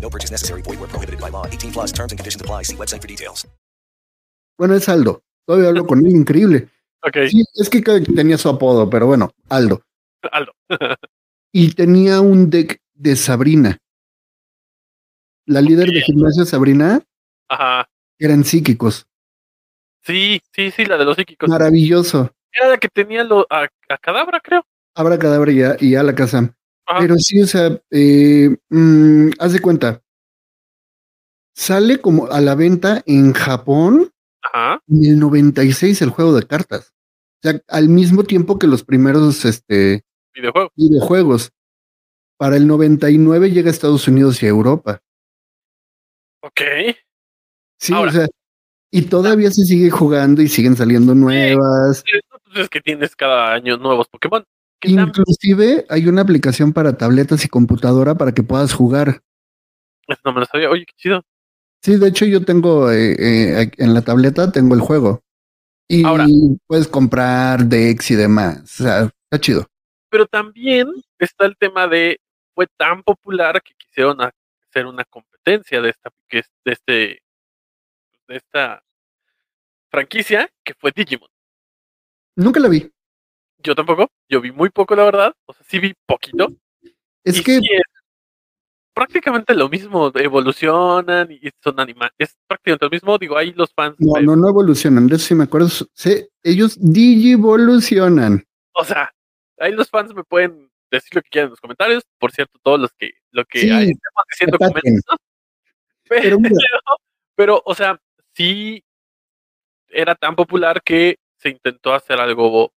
No purchase necessary. Void where prohibited by law. 18 plus terms and conditions apply. See website for details. bueno, es Aldo. Todavía hablo con él, increíble. Ok, Sí, es que tenía su apodo, pero bueno, Aldo. Aldo. [LAUGHS] Y tenía un deck de Sabrina. La líder de gimnasio Sabrina Ajá. eran psíquicos. Sí, sí, sí, la de los psíquicos. Maravilloso. Era la que tenía lo, a, a Cadabra, creo. Abra cadabra y a, y a la casa. Ajá. Pero sí, o sea, eh, mm, haz de cuenta. Sale como a la venta en Japón Ajá. en el 96 el juego de cartas. O sea, al mismo tiempo que los primeros este, Videojuego. videojuegos. Para el 99 llega a Estados Unidos y a Europa. Ok. Sí, Ahora. o sea, y todavía se sigue jugando y siguen saliendo nuevas. Entonces que tienes cada año nuevos Pokémon. Inclusive hay una aplicación para tabletas y computadora para que puedas jugar. Eso no me lo sabía. Oye, qué chido. Sí, de hecho yo tengo eh, eh, en la tableta tengo el juego. Y Ahora. puedes comprar decks y demás. O sea, está chido. Pero también está el tema de fue tan popular que quisieron hacer una competencia de esta que es de este de esta franquicia que fue Digimon. Nunca la vi. Yo tampoco, yo vi muy poco la verdad, o sea, sí vi poquito. Es y que sí es prácticamente lo mismo, evolucionan y son animales, es prácticamente lo mismo, digo, ahí los fans, no, de- no, no evolucionan. De eso sí me acuerdo. Sé, ellos digivolucionan. o sea, ahí los fans me pueden decir lo que quieran en los comentarios, por cierto, todos los que lo que Sí, hay, estemos diciendo comentarios, [LAUGHS] Pero pero, o sea, sí era tan popular que se intentó hacer algo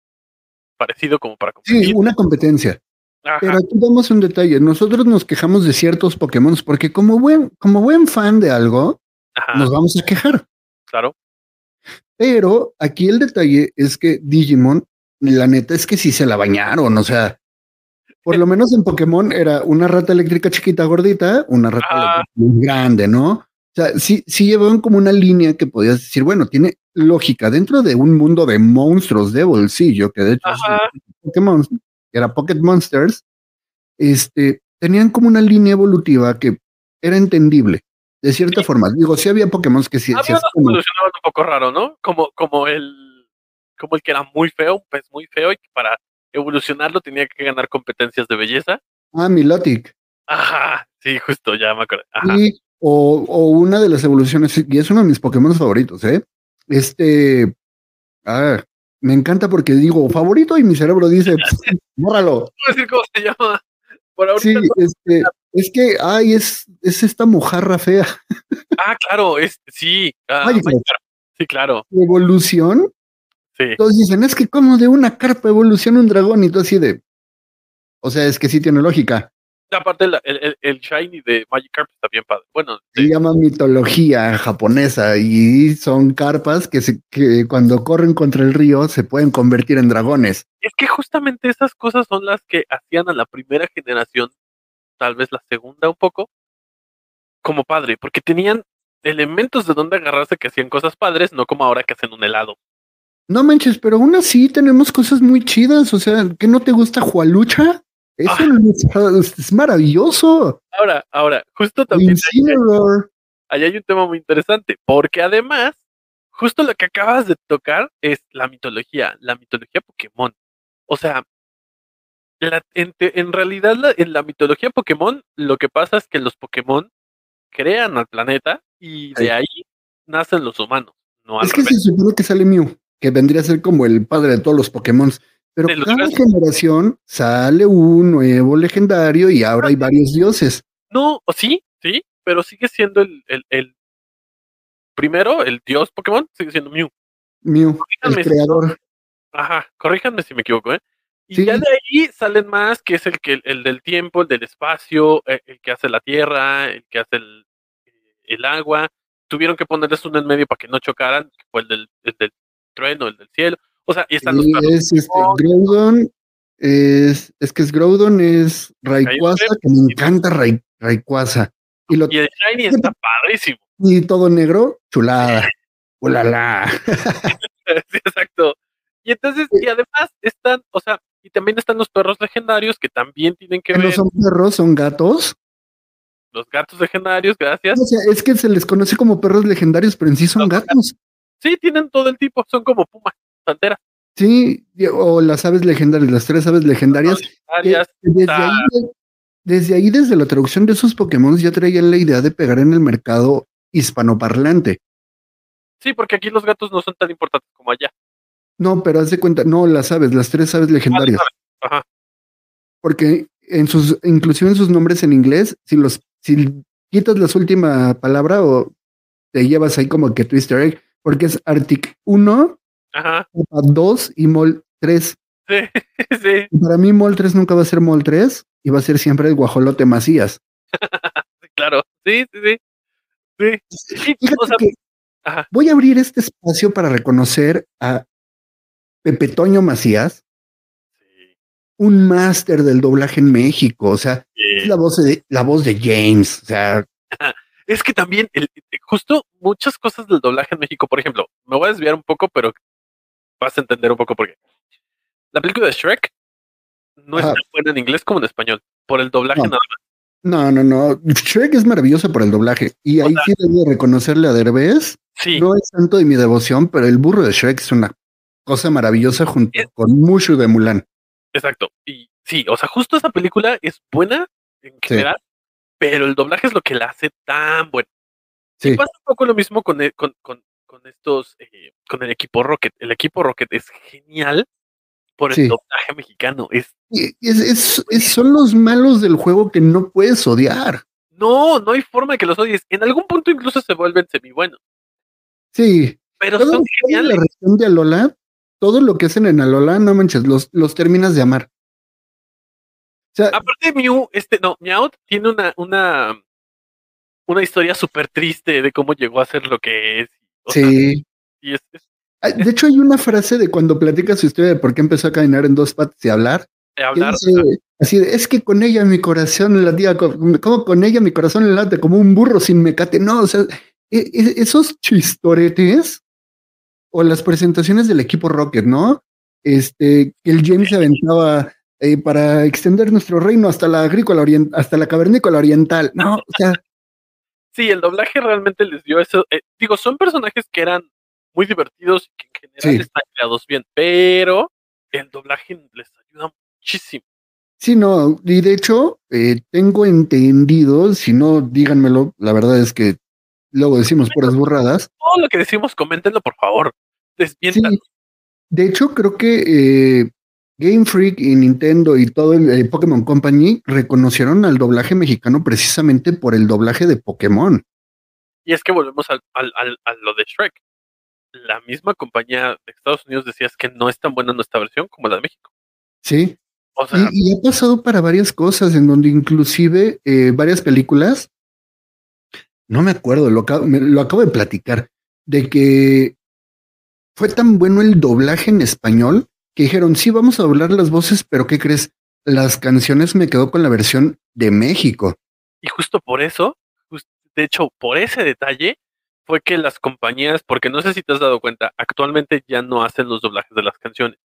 parecido como para competir. Sí, una competencia. Ajá, Pero aquí damos un detalle. Nosotros nos quejamos de ciertos Pokémon porque como buen, como buen fan de algo, ajá, nos vamos a quejar. claro. Pero aquí el detalle es que Digimon, la neta es que sí se la bañaron. O sea, por lo [LAUGHS] menos en Pokémon era una rata eléctrica chiquita gordita, una rata Ah. eléctrica muy grande, ¿no? O sea, sí, sí llevaban como una línea que podías decir, bueno, tiene lógica dentro de un mundo de monstruos de bolsillo, que de hecho. Pokémon, que era Pocket Monsters, este, tenían como una línea evolutiva que era entendible, de cierta Sí. forma. Digo, sí había Pokémon que sí, sí Había que como- un poco raro, ¿no? Como, como el, como el que era muy feo, un pez muy feo y que para evolucionarlo tenía que ganar competencias de belleza. Ah, Milotic. Ajá, sí, justo, ya me acuerdo. Ajá. Y, o, o una de las evoluciones, y es uno de mis Pokémon favoritos, ¿eh? Este, ah, me encanta porque digo favorito y mi cerebro dice, bórralo. No [LAUGHS] voy a decir cómo se llama. Por Sí, no- este, es que, ay, es, es esta mojarra fea. Ah, claro, es, sí. ah. Magikarp. Sí, claro. Evolución. Sí. Todos dicen, es que como de una carpa evoluciona un dragón y tú así de, o sea, es que sí tiene lógica. Aparte, el, el, el Shiny de Magikarp está bien padre. Bueno, Se sí, llama mitología japonesa y son carpas que, se, que cuando corren contra el río se pueden convertir en dragones. es que justamente esas cosas son las que hacían a la primera generación, tal vez la segunda un poco, como padre, porque tenían elementos de donde agarrarse que hacían cosas padres, no como ahora que hacen un helado. No manches, pero aún así tenemos cosas muy chidas. O sea, ¿qué no te gusta Jualucha? Eso Ah. es, es maravilloso. Ahora, ahora, justo también ahí hay un tema muy interesante, porque además, justo lo que acabas de tocar es la mitología, la mitología Pokémon. O sea, la- en, te- en realidad la- en la mitología Pokémon lo que pasa es que los Pokémon crean al planeta y de ahí nacen los humanos. No Es que se supone que sale Mew, que vendría a ser como el padre de todos los Pokémon. Pero cada generación sale un nuevo legendario y ahora hay varios dioses. No, sí, sí, pero sigue siendo el, el, el primero, el dios Pokémon, sigue siendo Mew. Mew, el si creador. Ajá, corríjanme si me equivoco, ¿eh? Y Sí. ya de ahí salen más, que es el que el del tiempo, el del espacio, eh, el que hace la tierra, el que hace el, el agua. Tuvieron que ponerles uno en medio para que no chocaran, que fue el del, el del trueno, el del cielo. O sea, y están los es este, Groudon, es, es que es Groudon, es Rayquaza, que me encanta Ray, Rayquaza. Y, lo, y el Shiny está padrísimo. y todo negro, chulada. Ulala. [LAUGHS] Sí, exacto. Y entonces, y además están, o sea, y también están los perros legendarios que también tienen que Que no ver, son perros, son gatos. los gatos legendarios, gracias. O sea, es que se les conoce como perros legendarios, pero en sí son gatos. Sí, tienen todo el tipo, son como puma, pantera. Sí, o las aves legendarias, las tres aves legendarias. Legendarias, que desde, ahí, desde ahí, desde la traducción de esos Pokémon, ya traían la idea de pegar en el mercado hispanoparlante. Sí, porque aquí los gatos no son tan importantes como allá. No, pero haz de cuenta, no, las aves, las tres aves legendarias. Ajá. Porque en sus, inclusive en sus nombres en inglés, si los, si quitas la última palabra o te llevas ahí como que tu easter egg, porque es Arctic 1, Ajá. 2 y Mol 3. Sí, [LAUGHS] sí, Y para mí Mol 3 nunca va a ser Mol 3 y va a ser siempre el guajolote Macías. [LAUGHS] claro. Sí, sí, sí. Sí. Sí, Fíjate o sea, que ajá. voy a abrir este espacio para reconocer a Pepe Toño Macías, Sí, un máster del doblaje en México. O sea, es la voz de, la voz de James. O sea, Es que también, el, justo muchas cosas del doblaje en México, por ejemplo, me voy a desviar un poco, pero vas a entender un poco por qué. La película de Shrek no es tan buena en inglés como en español, por el doblaje No. nada más. no, no, no. Shrek es maravilloso por el doblaje. Y ahí sí debo reconocerle a Derbez. Sí, No es tanto de mi devoción, pero el burro de Shrek es una cosa maravillosa junto Es- con Mushu de Mulan. exacto. Y sí, o sea, justo esa película es buena en Sí. general, pero el doblaje es lo que la hace tan buena. Sí, Y pasa un poco lo mismo con, e- con, con, con estos, eh, con el equipo Rocket. El equipo Rocket es genial por el Sí. doblaje mexicano. Es, Y es, es- es- son los malos del juego que no puedes odiar. no, no hay forma de que los odies. En algún punto incluso se vuelven semi buenos, Sí, pero Todo- son toda la geniales. región de Alola, todo lo que hacen en Alola, no manches, los, los terminas de amar. O sea, Aparte Mew, este, no, Meowth tiene una, una, una historia súper triste de cómo llegó a ser lo que es. O sea, sí. y es, es De hecho, hay una frase de cuando platica su historia de por qué empezó a caminar en dos patas y hablar. de hablar. dice así de, es que con ella mi corazón latía, co- como con ella mi corazón late como un burro sin mecate. No, o sea, e- e- esos chistoretes o las presentaciones del equipo Rocket, ¿no? Este, que el James se aventaba eh, para extender nuestro reino hasta la agrícola orient hasta la cavernícola oriental. No, o sea, Sí, el doblaje realmente les dio eso. eh, digo, son personajes que eran muy divertidos y que en general Sí. están creados bien, pero el doblaje les ayuda muchísimo. sí, no, y de hecho, eh, tengo entendido, si no, díganmelo, la verdad es que luego decimos puras burradas. Todo lo que decimos, coméntenlo, por favor. Sí, de hecho, creo que eh, Game Freak y Nintendo y todo el eh, Pokémon Company reconocieron al doblaje mexicano precisamente por el doblaje de Pokémon. Y es que volvemos al, al, al- a lo de Shrek. La misma compañía de Estados Unidos decía es que no es tan buena nuestra versión como la de México. Sí, O sea, y, y ha pasado para varias cosas, en donde inclusive eh, varias películas, no me acuerdo, lo, acabo- me- lo acabo de platicar, de que fue tan bueno el doblaje en español que dijeron, sí, vamos a doblar las voces, pero ¿qué crees? Las canciones me quedo con la versión de México. y justo por eso, de hecho, por ese detalle, fue que las compañías, porque no sé si te has dado cuenta, actualmente ya no hacen los doblajes de las canciones.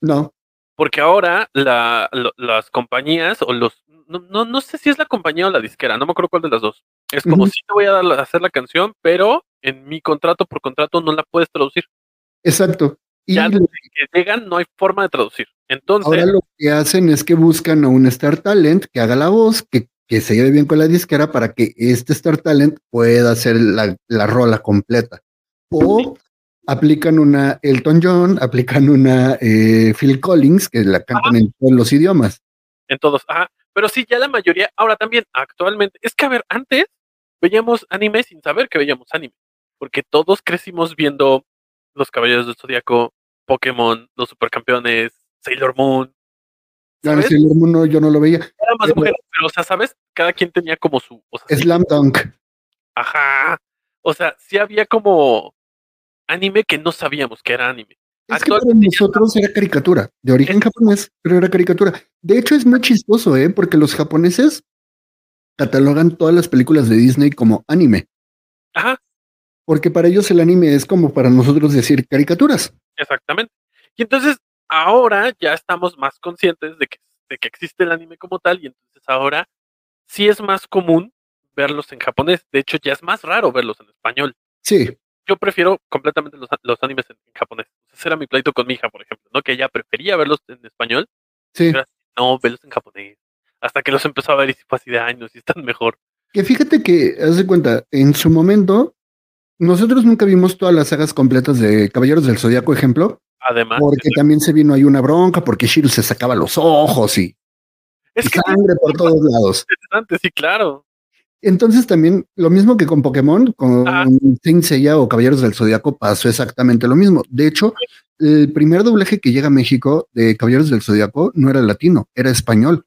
No, Porque ahora la, lo- las compañías o los... No, no, no sé si es la compañía o la disquera, no me acuerdo cuál de las dos. Es como si te voy a dar la- hacer la canción, pero en mi contrato por contrato no la puedes traducir. exacto. Y Ya desde que llegan no hay forma de traducir. Entonces, ahora lo que hacen es que buscan a un Star Talent que haga la voz, que, que se lleve bien con la disquera para que este Star Talent pueda hacer la, la rola completa. O aplican una Elton John, aplican una eh, Phil Collins, que la cantan en todos los idiomas. En todos, ajá. Pero sí, ya la mayoría, ahora también, actualmente, es que a ver, antes veíamos anime sin saber que veíamos anime, porque todos crecimos viendo Los Caballeros del Zodíaco, Pokémon, Los Supercampeones, Sailor Moon. ¿sabes? Sailor Moon no, yo no lo veía. Era más Pero- mujeres, pero o sea, ¿sabes? Cada quien tenía como su. O sea, sí, Slam Dunk. ajá. O sea, sí había como anime que no sabíamos que era anime. Es que para nosotros era caricatura, de origen japonés, pero era caricatura. De hecho, es muy chistoso, ¿eh? Porque los japoneses catalogan todas las películas de Disney como anime, Ajá, porque para ellos el anime es como para nosotros decir caricaturas. exactamente. Y entonces ahora ya estamos más conscientes de que, de que existe el anime como tal y entonces ahora sí es más común verlos en japonés. De hecho, ya es más raro verlos en español. Sí, Yo prefiero completamente los, los animes en, en japonés. Ese era mi pleito con mi hija, por ejemplo, ¿no? Que ella prefería verlos en español. sí. Pero no, verlos en japonés. Hasta que los empezó a ver y fue así de años y están mejor. Que fíjate que, haz de cuenta, en su momento, nosotros nunca vimos todas las sagas completas de Caballeros del Zodíaco, ejemplo, Además, porque también se vino ahí una bronca, porque Shiro se sacaba los ojos y, es que sangre por todos lados. sí, claro. Entonces también, lo mismo que con Pokémon, con. Saint Seiya o Caballeros del Zodíaco pasó exactamente lo mismo. De hecho, el primer doblaje que llega a México de Caballeros del Zodíaco no era latino, era español.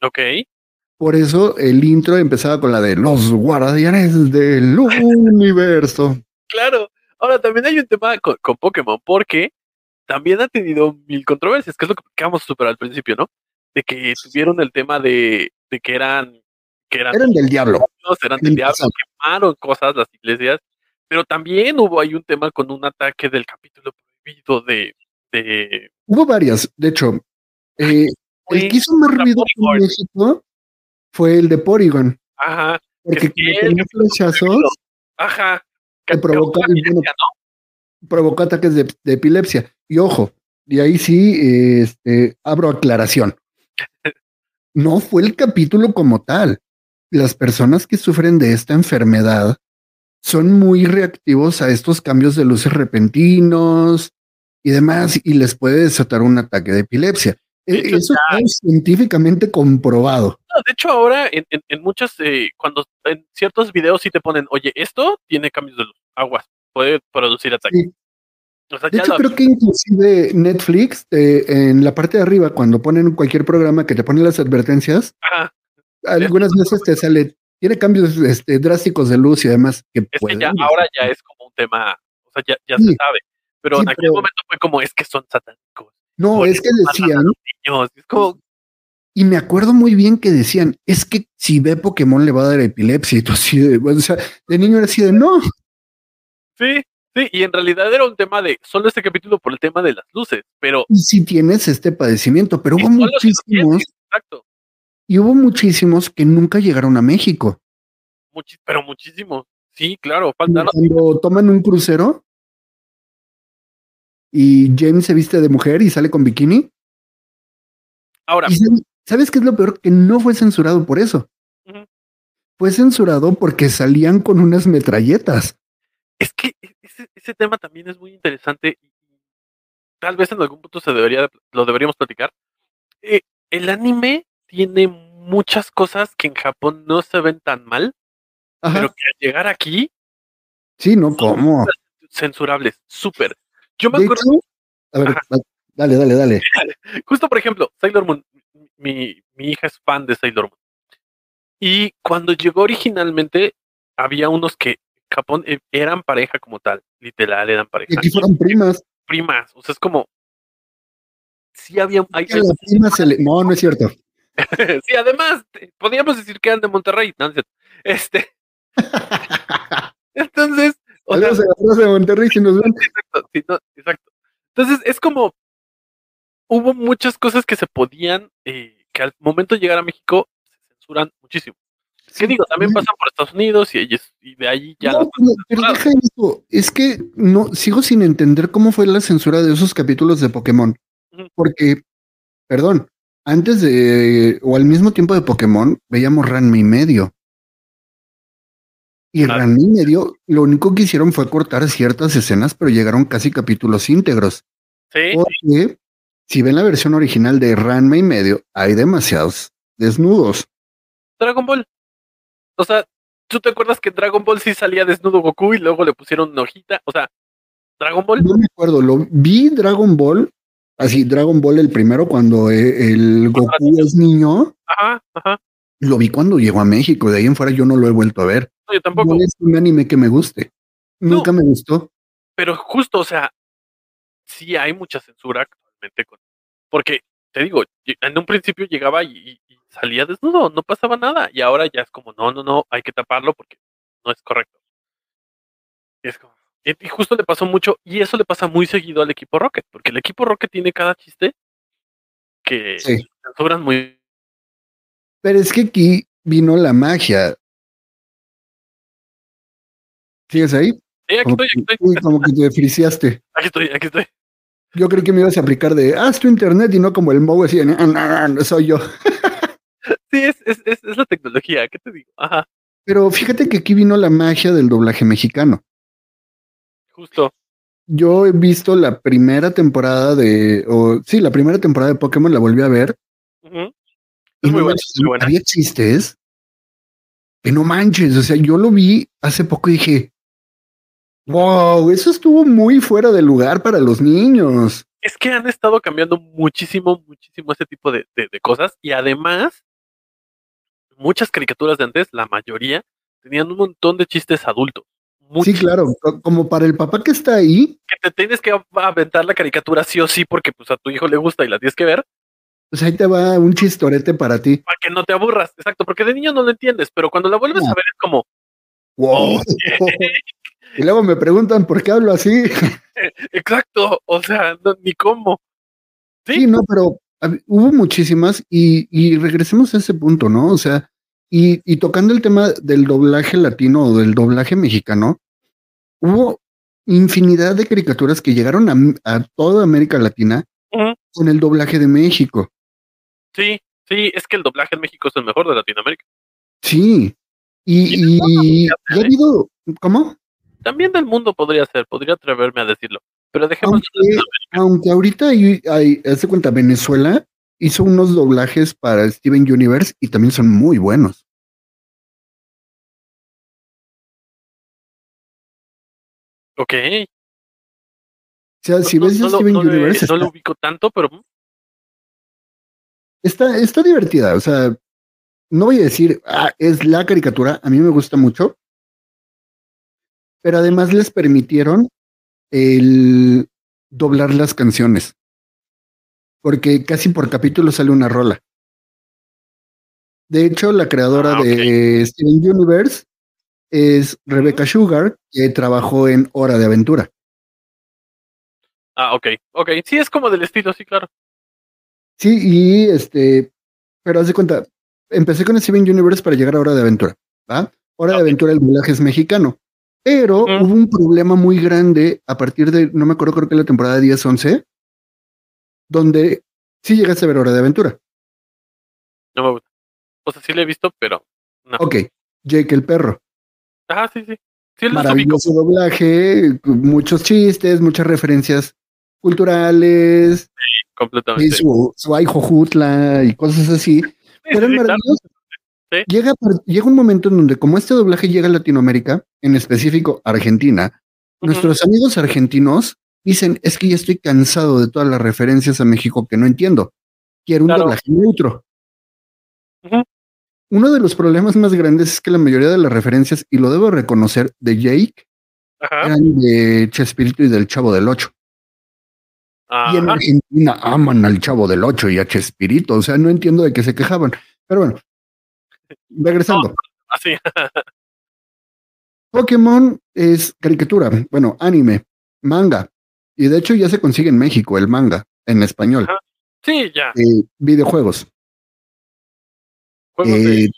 Ok. Por eso el intro empezaba con la de los guardianes del universo. Claro. Ahora también hay un tema con, con Pokémon, porque también ha tenido mil controversias, que es lo que platicamos súper al principio, ¿no? De que tuvieron el tema de, de que eran, que eran, Eran del diablo. eran del el diablo, quemaron cosas las iglesias, pero también hubo ahí un tema con un ataque del capítulo prohibido de, de Hubo varias, de hecho. eh, el que hizo más ruido en. México fue el de Porygon, Ajá, porque que como tenía flechazos, ajá. Bueno, ¿no? provocó ataques de, de epilepsia. Y ojo, y ahí sí este, abro aclaración. [LAUGHS] No fue el capítulo como tal. Las personas que sufren de esta enfermedad son muy reactivos a estos cambios de luces repentinos y demás, y les puede desatar un ataque de epilepsia. E- Eso está científicamente comprobado. De hecho, ahora en, en, en muchas, eh, cuando en ciertos videos sí te ponen, oye, esto tiene cambios de luz, aguas, puede producir ataques. Sí. O sea, De hecho, lo- creo que inclusive Netflix, eh, en la parte de arriba, cuando ponen cualquier programa que te pone las advertencias, Ajá, algunas veces te sale, tiene cambios este, drásticos de luz y demás que es que ya, ahora ya es como un tema, o sea, ya, ya Sí. se sabe. Pero Sí, en aquel pero- momento fue como, es que son satánicos. No, es que decían, niños. Es como, y me acuerdo muy bien que decían, es que si ve Pokémon le va a dar epilepsia y tú así de, o sea, de niño era así de, no, sí, sí, y en realidad era un tema de solo este capítulo por el tema de las luces, pero y si tienes este padecimiento, pero hubo muchísimos, exacto, y hubo muchísimos que nunca llegaron a México. muchi- pero muchísimo. Sí, claro, falta, ¿no? Cuando toman un crucero y James se viste de mujer y sale con bikini. Ahora, ¿Y sabes- qué es lo peor? Que no fue censurado por eso. Fue censurado porque salían con unas metralletas. Es que e- ese, ese tema también es muy interesante y tal vez en algún punto se debería, de- lo deberíamos platicar. Eh, el anime tiene muchas cosas que en Japón no se ven tan mal, Ajá. pero que al llegar aquí, Sí, no, ¿cómo? censurables, súper. Yo me acuerdo, hecho, a ver, Ajá. dale, dale, dale. [LAUGHS] justo por ejemplo, Sailor Moon, mi, mi hija es fan de Sailor Moon. Y cuando llegó originalmente, había unos que Japón eh, eran pareja como tal, literal, eran Y pareja. aquí fueron primas. primas, o sea, es como sí había hay- a la prima se le... No, no es cierto. [LAUGHS] sí, además podríamos decir que eran de Monterrey, no, este [LAUGHS] entonces, o sea, de Monterrey si nos ven. [LAUGHS] exacto, sí, no, exacto. Entonces es como hubo muchas cosas que se podían eh, que al momento de llegar a México se censuran muchísimo. ¿Qué digo? También pasan por Estados Unidos y, ellos- y de ahí ya No, pero, deja eso. Es que no sigo sin entender cómo fue la censura de esos capítulos de Pokémon. Porque, perdón, antes de o al mismo tiempo de Pokémon veíamos Ranma y medio. Y Ranma y medio, lo único que hicieron fue cortar ciertas escenas, pero llegaron casi capítulos íntegros. Sí. Porque si ven la versión original de Ranma y medio, hay demasiados desnudos. Dragon Ball. O sea, ¿tú te acuerdas que en Dragon Ball sí salía desnudo Goku y luego le pusieron una hojita? O sea, Dragon Ball. No me acuerdo, lo vi Dragon Ball, así Dragon Ball el primero cuando eh, el Goku es niño. Ajá, ajá. Lo vi cuando llegó a México, de ahí en fuera yo no lo he vuelto a ver. No, yo tampoco. No es un anime que me guste. Nunca me gustó. Pero justo, o sea, sí hay mucha censura con. Porque, te digo, en un principio llegaba y, salía desnudo, no pasaba nada. Y ahora ya es como, no, no, no, hay que taparlo porque no es correcto. Y es como. Y, y justo le pasó mucho, y eso le pasa muy seguido al equipo Rocket, porque el equipo Rocket tiene cada chiste que Sí. censuran muy. Pero es que aquí vino la magia. ¿Sigues ahí? Sí, aquí Como estoy, aquí que- estoy, uy, como que te friseaste. aquí estoy, aquí estoy. Yo creí que me ibas a aplicar de haz tu internet y no como el Moe así, de, "No, no, no, soy yo. [LAUGHS] Sí, es, es, es, es la tecnología, ¿qué te digo? Ajá, Pero fíjate que aquí vino la magia del doblaje mexicano. justo. Yo he visto la primera temporada de, o sí, la primera temporada de Pokémon la volví a ver. Ujú. Y Es muy buena, muy buena. había chistes que no manches. O sea, yo lo vi hace poco y dije, wow, eso estuvo muy fuera de lugar para los niños. Es que han estado cambiando muchísimo, muchísimo ese tipo de, de- de cosas y además muchas caricaturas de antes, la mayoría, tenían un montón de chistes adultos. Sí, claro, co- como para el papá que está ahí, Que te tienes que aventar la caricatura sí o sí porque pues a tu hijo le gusta y la tienes que ver pues ahí te va un chistorete para ti. para que no te aburras. Exacto, porque de niño no lo entiendes, pero cuando la vuelves No. a ver es como, Wow. [LAUGHS] y luego me preguntan por qué hablo así. [LAUGHS] exacto, o sea, no- ni cómo. Sí, Sí, no, pero hubo muchísimas y, y regresemos a ese punto, ¿no? O sea, y, y tocando el tema del doblaje latino o del doblaje mexicano, hubo infinidad de caricaturas que llegaron a, a toda América Latina con el doblaje de México. sí, sí, es que el doblaje en México es el mejor de Latinoamérica. Sí. Y, y, y ha habido, ¿cómo? También del mundo podría ser, podría atreverme a decirlo. Pero dejemos Aunque, aunque ahorita hay, hay, hace cuenta, Venezuela hizo unos doblajes para Steven Universe y también son muy buenos. Ok. O sea, si ves no lo- Steven le- Universe, no lo ubico tanto, pero mm, Está, está divertida, o sea, no voy a decir, ah, es la caricatura, a mí me gusta mucho, pero además les permitieron el doblar las canciones, porque casi por capítulo sale una rola. De hecho, la creadora Ah, de Steven Universe es Rebecca Sugar, que trabajó en Hora de Aventura. Ah, ok, ok. Sí, es como del estilo, sí, claro. Sí, y este, pero haz de cuenta, empecé con Steven Universe para llegar a Hora de Aventura, ¿va? Hora de Aventura, el doblaje es mexicano, pero hubo un problema muy grande a partir de, no me acuerdo, creo que la temporada 10-11, donde sí llegaste a ver Hora de Aventura. No me gusta. O sea, sí lo he visto, pero no. Ok, Jake el perro. Ah, sí, sí. Sí, ubico. Maravilloso doblaje, muchos chistes, muchas referencias culturales, y Completamente. su, su ay jojutla y cosas así. Sí, Pero sí, sí. Sí. Llega, llega un momento en donde, como este doblaje llega a Latinoamérica, en específico Argentina, nuestros amigos argentinos dicen: Es que ya estoy cansado de todas las referencias a México que no entiendo. Quiero un Claro. doblaje neutro. Uno de los problemas más grandes es que la mayoría de las referencias, y lo debo reconocer, de Jake Ajá. eran de Chespirito y del Chavo del Ocho. Y en. Argentina aman al Chavo del Ocho y a Chespirito. O sea, no entiendo de qué se quejaban. Pero bueno, regresando. Así. [LAUGHS] Pokémon es caricatura, bueno, anime, manga. Y de hecho ya se consigue en México el manga, en español. Ajá. Sí, ya. Eh, videojuegos, Juegos de eh,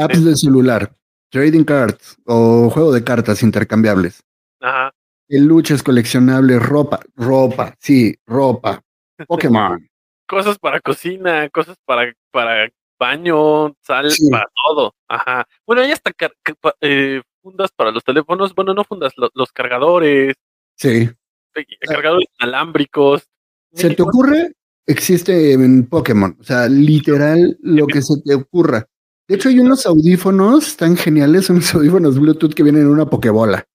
apps de celular, trading cards o juego de cartas intercambiables. Ajá. Peluches coleccionables, ropa, ropa, sí, ropa. [LAUGHS] Pokémon. Cosas para cocina, cosas para, para baño, sal, Sí. para todo. Ajá. Bueno, hay hasta eh, fundas para los teléfonos. Bueno, no fundas, lo- los cargadores, Sí. eh, cargadores inalámbricos. ¿Se te ocurre? Existe en Pokémon. O sea, literal, lo que se te ocurra. De hecho, hay unos audífonos tan geniales, [LAUGHS] unos audífonos Bluetooth que vienen en una Pokébola.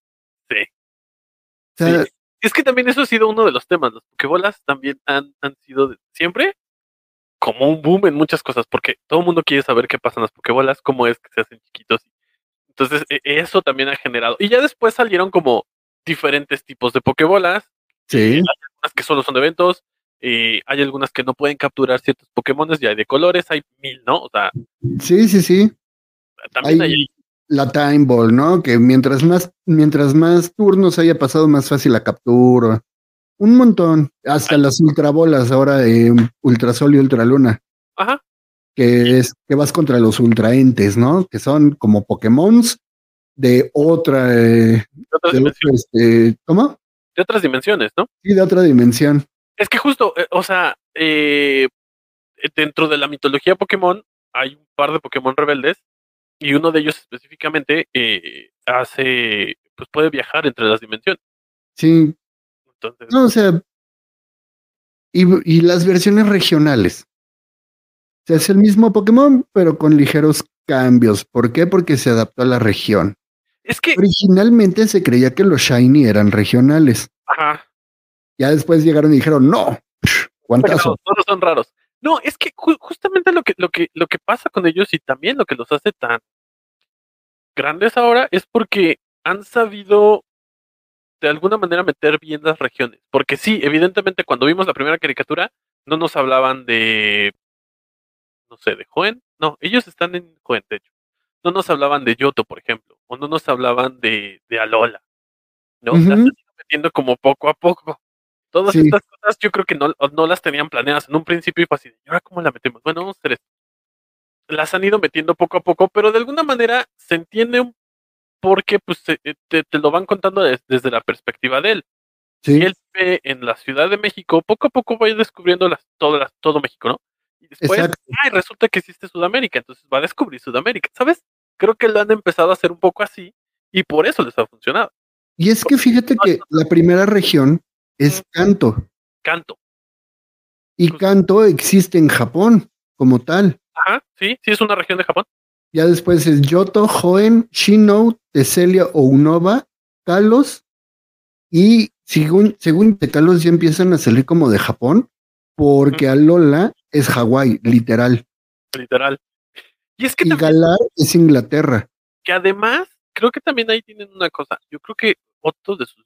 Sí. O sea, Sí. Es que también eso ha sido uno de los temas. Las pokebolas también han, han sido de- siempre como un boom en muchas cosas, porque todo el mundo quiere saber qué pasa en las pokebolas, cómo es que se hacen chiquitos. Entonces, e- eso también ha generado. Y ya después salieron como diferentes tipos de pokebolas. sí. Hay algunas que solo son de eventos. y hay algunas que no pueden capturar ciertos Pokémones, ya hay de colores, hay mil, ¿no? O sea, Sí, sí, sí. también hay, Hay la Time Ball, ¿no? Que mientras más, mientras más turnos haya pasado, más fácil la captura. Un montón. Hasta las ultrabolas ahora de Ultrasol y Ultraluna. Ajá. Que es que vas contra los ultraentes, ¿no? Que son como Pokémons de otra. eh, de otras de dimensiones, otro, este, ¿Cómo? de otras dimensiones, ¿no? Sí, de otra dimensión. Es que justo, eh, o sea, eh, dentro de la mitología Pokémon hay un par de Pokémon rebeldes y uno de ellos específicamente eh, hace, pues puede viajar entre las dimensiones. Sí. Entonces, No, o sea. Y, y las versiones regionales. O sea, es el mismo Pokémon, pero con ligeros cambios. ¿Por qué? Porque se adaptó a la región. es que, Originalmente se creía que los Shiny eran regionales. ajá, Ya después llegaron y dijeron, no, guantazo. todos son raros. No, es que ju- justamente lo que, lo que, lo que pasa con ellos y también lo que los hace tan grandes ahora es porque han sabido de alguna manera meter bien las regiones. Porque sí, evidentemente cuando vimos la primera caricatura, no nos hablaban de, no sé, de Joen. No, ellos están en Joen, de hecho. No nos hablaban de Yoto, por ejemplo. O no nos hablaban de, de Alola. ¿No? Las Ujú. han ido metiendo como poco a poco. Todas Sí. estas cosas yo creo que no, no las tenían planeadas en un principio y fue así, ¿y ahora cómo la metemos? Bueno, vamos a hacer esto. Las han ido metiendo poco a poco, pero de alguna manera se entiende un porque pues eh, te, te lo van contando des- desde la perspectiva de él. Sí, Si él vive en la Ciudad de México, poco a poco va a ir descubriendo las, todo, las- todo México, ¿no? Y después, Exacto. ay, resulta que existe Sudamérica, entonces va a descubrir Sudamérica, ¿sabes? Creo que lo han empezado a hacer un poco así y por eso les ha funcionado. Y es que fíjate que la primera región es Kanto. Canto. Y Kanto existe en Japón como tal. Ajá, sí, sí es una región de Japón. Ya después es Yoto, Hoenn, Shino, Teselia Unova, Kalos. Y según, según de Kalos ya empiezan a salir como de Japón, porque Alola es Hawái, literal. literal. Y es que Y también, Galar es Inglaterra. que además, creo que también ahí tienen una cosa. Yo creo que otro de sus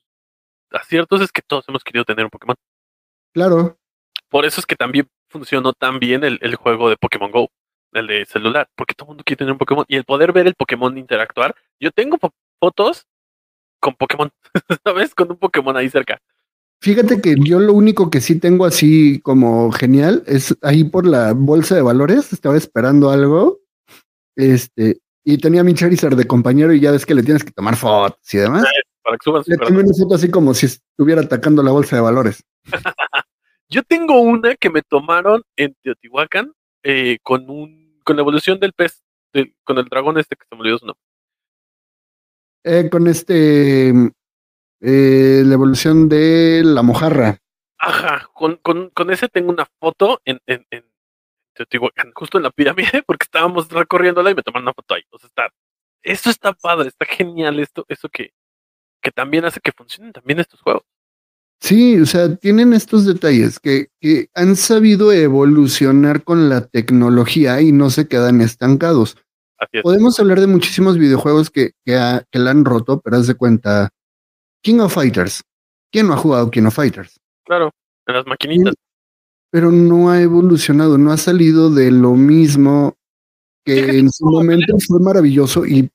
aciertos es que todos hemos querido tener un Pokémon. Claro. Por eso es que también funcionó tan bien el, el juego de Pokémon Go, el de celular, porque todo el mundo quiere tener un Pokémon y el poder ver el Pokémon interactuar. Yo tengo fo- fotos con Pokémon, [LAUGHS] ¿sabes? Con un Pokémon ahí cerca. Fíjate que yo lo único que sí tengo así como genial es ahí por la bolsa de valores, estaba esperando algo, este, y tenía mi Charizard de compañero y ya ves que le tienes que tomar fotos y demás. Para que suban Le tomé una foto así como si estuviera atacando la bolsa de valores. [LAUGHS] Yo tengo una que me tomaron en Teotihuacán eh, con un con la evolución del pez, del- con el dragón este que se me olvidó su nombre. Eh, con este, eh, la evolución de la mojarra. Ajá, con, con, con ese tengo una foto en, en, en Teotihuacán, justo en la pirámide, [LAUGHS] porque estábamos recorriéndola y me tomaron una foto ahí. O sea, está, esto está padre, está genial esto, eso que, que también hace que funcionen también estos juegos. Sí, o sea, tienen estos detalles que, que han sabido evolucionar con la tecnología y no se quedan estancados. Así es. Podemos hablar de muchísimos videojuegos que, que, ha- que la han roto, pero haz de cuenta, King of Fighters. ¿Quién no ha jugado King of Fighters? Claro, en las maquinitas. Pero no ha evolucionado, no ha salido de lo mismo que en su momento fue maravilloso y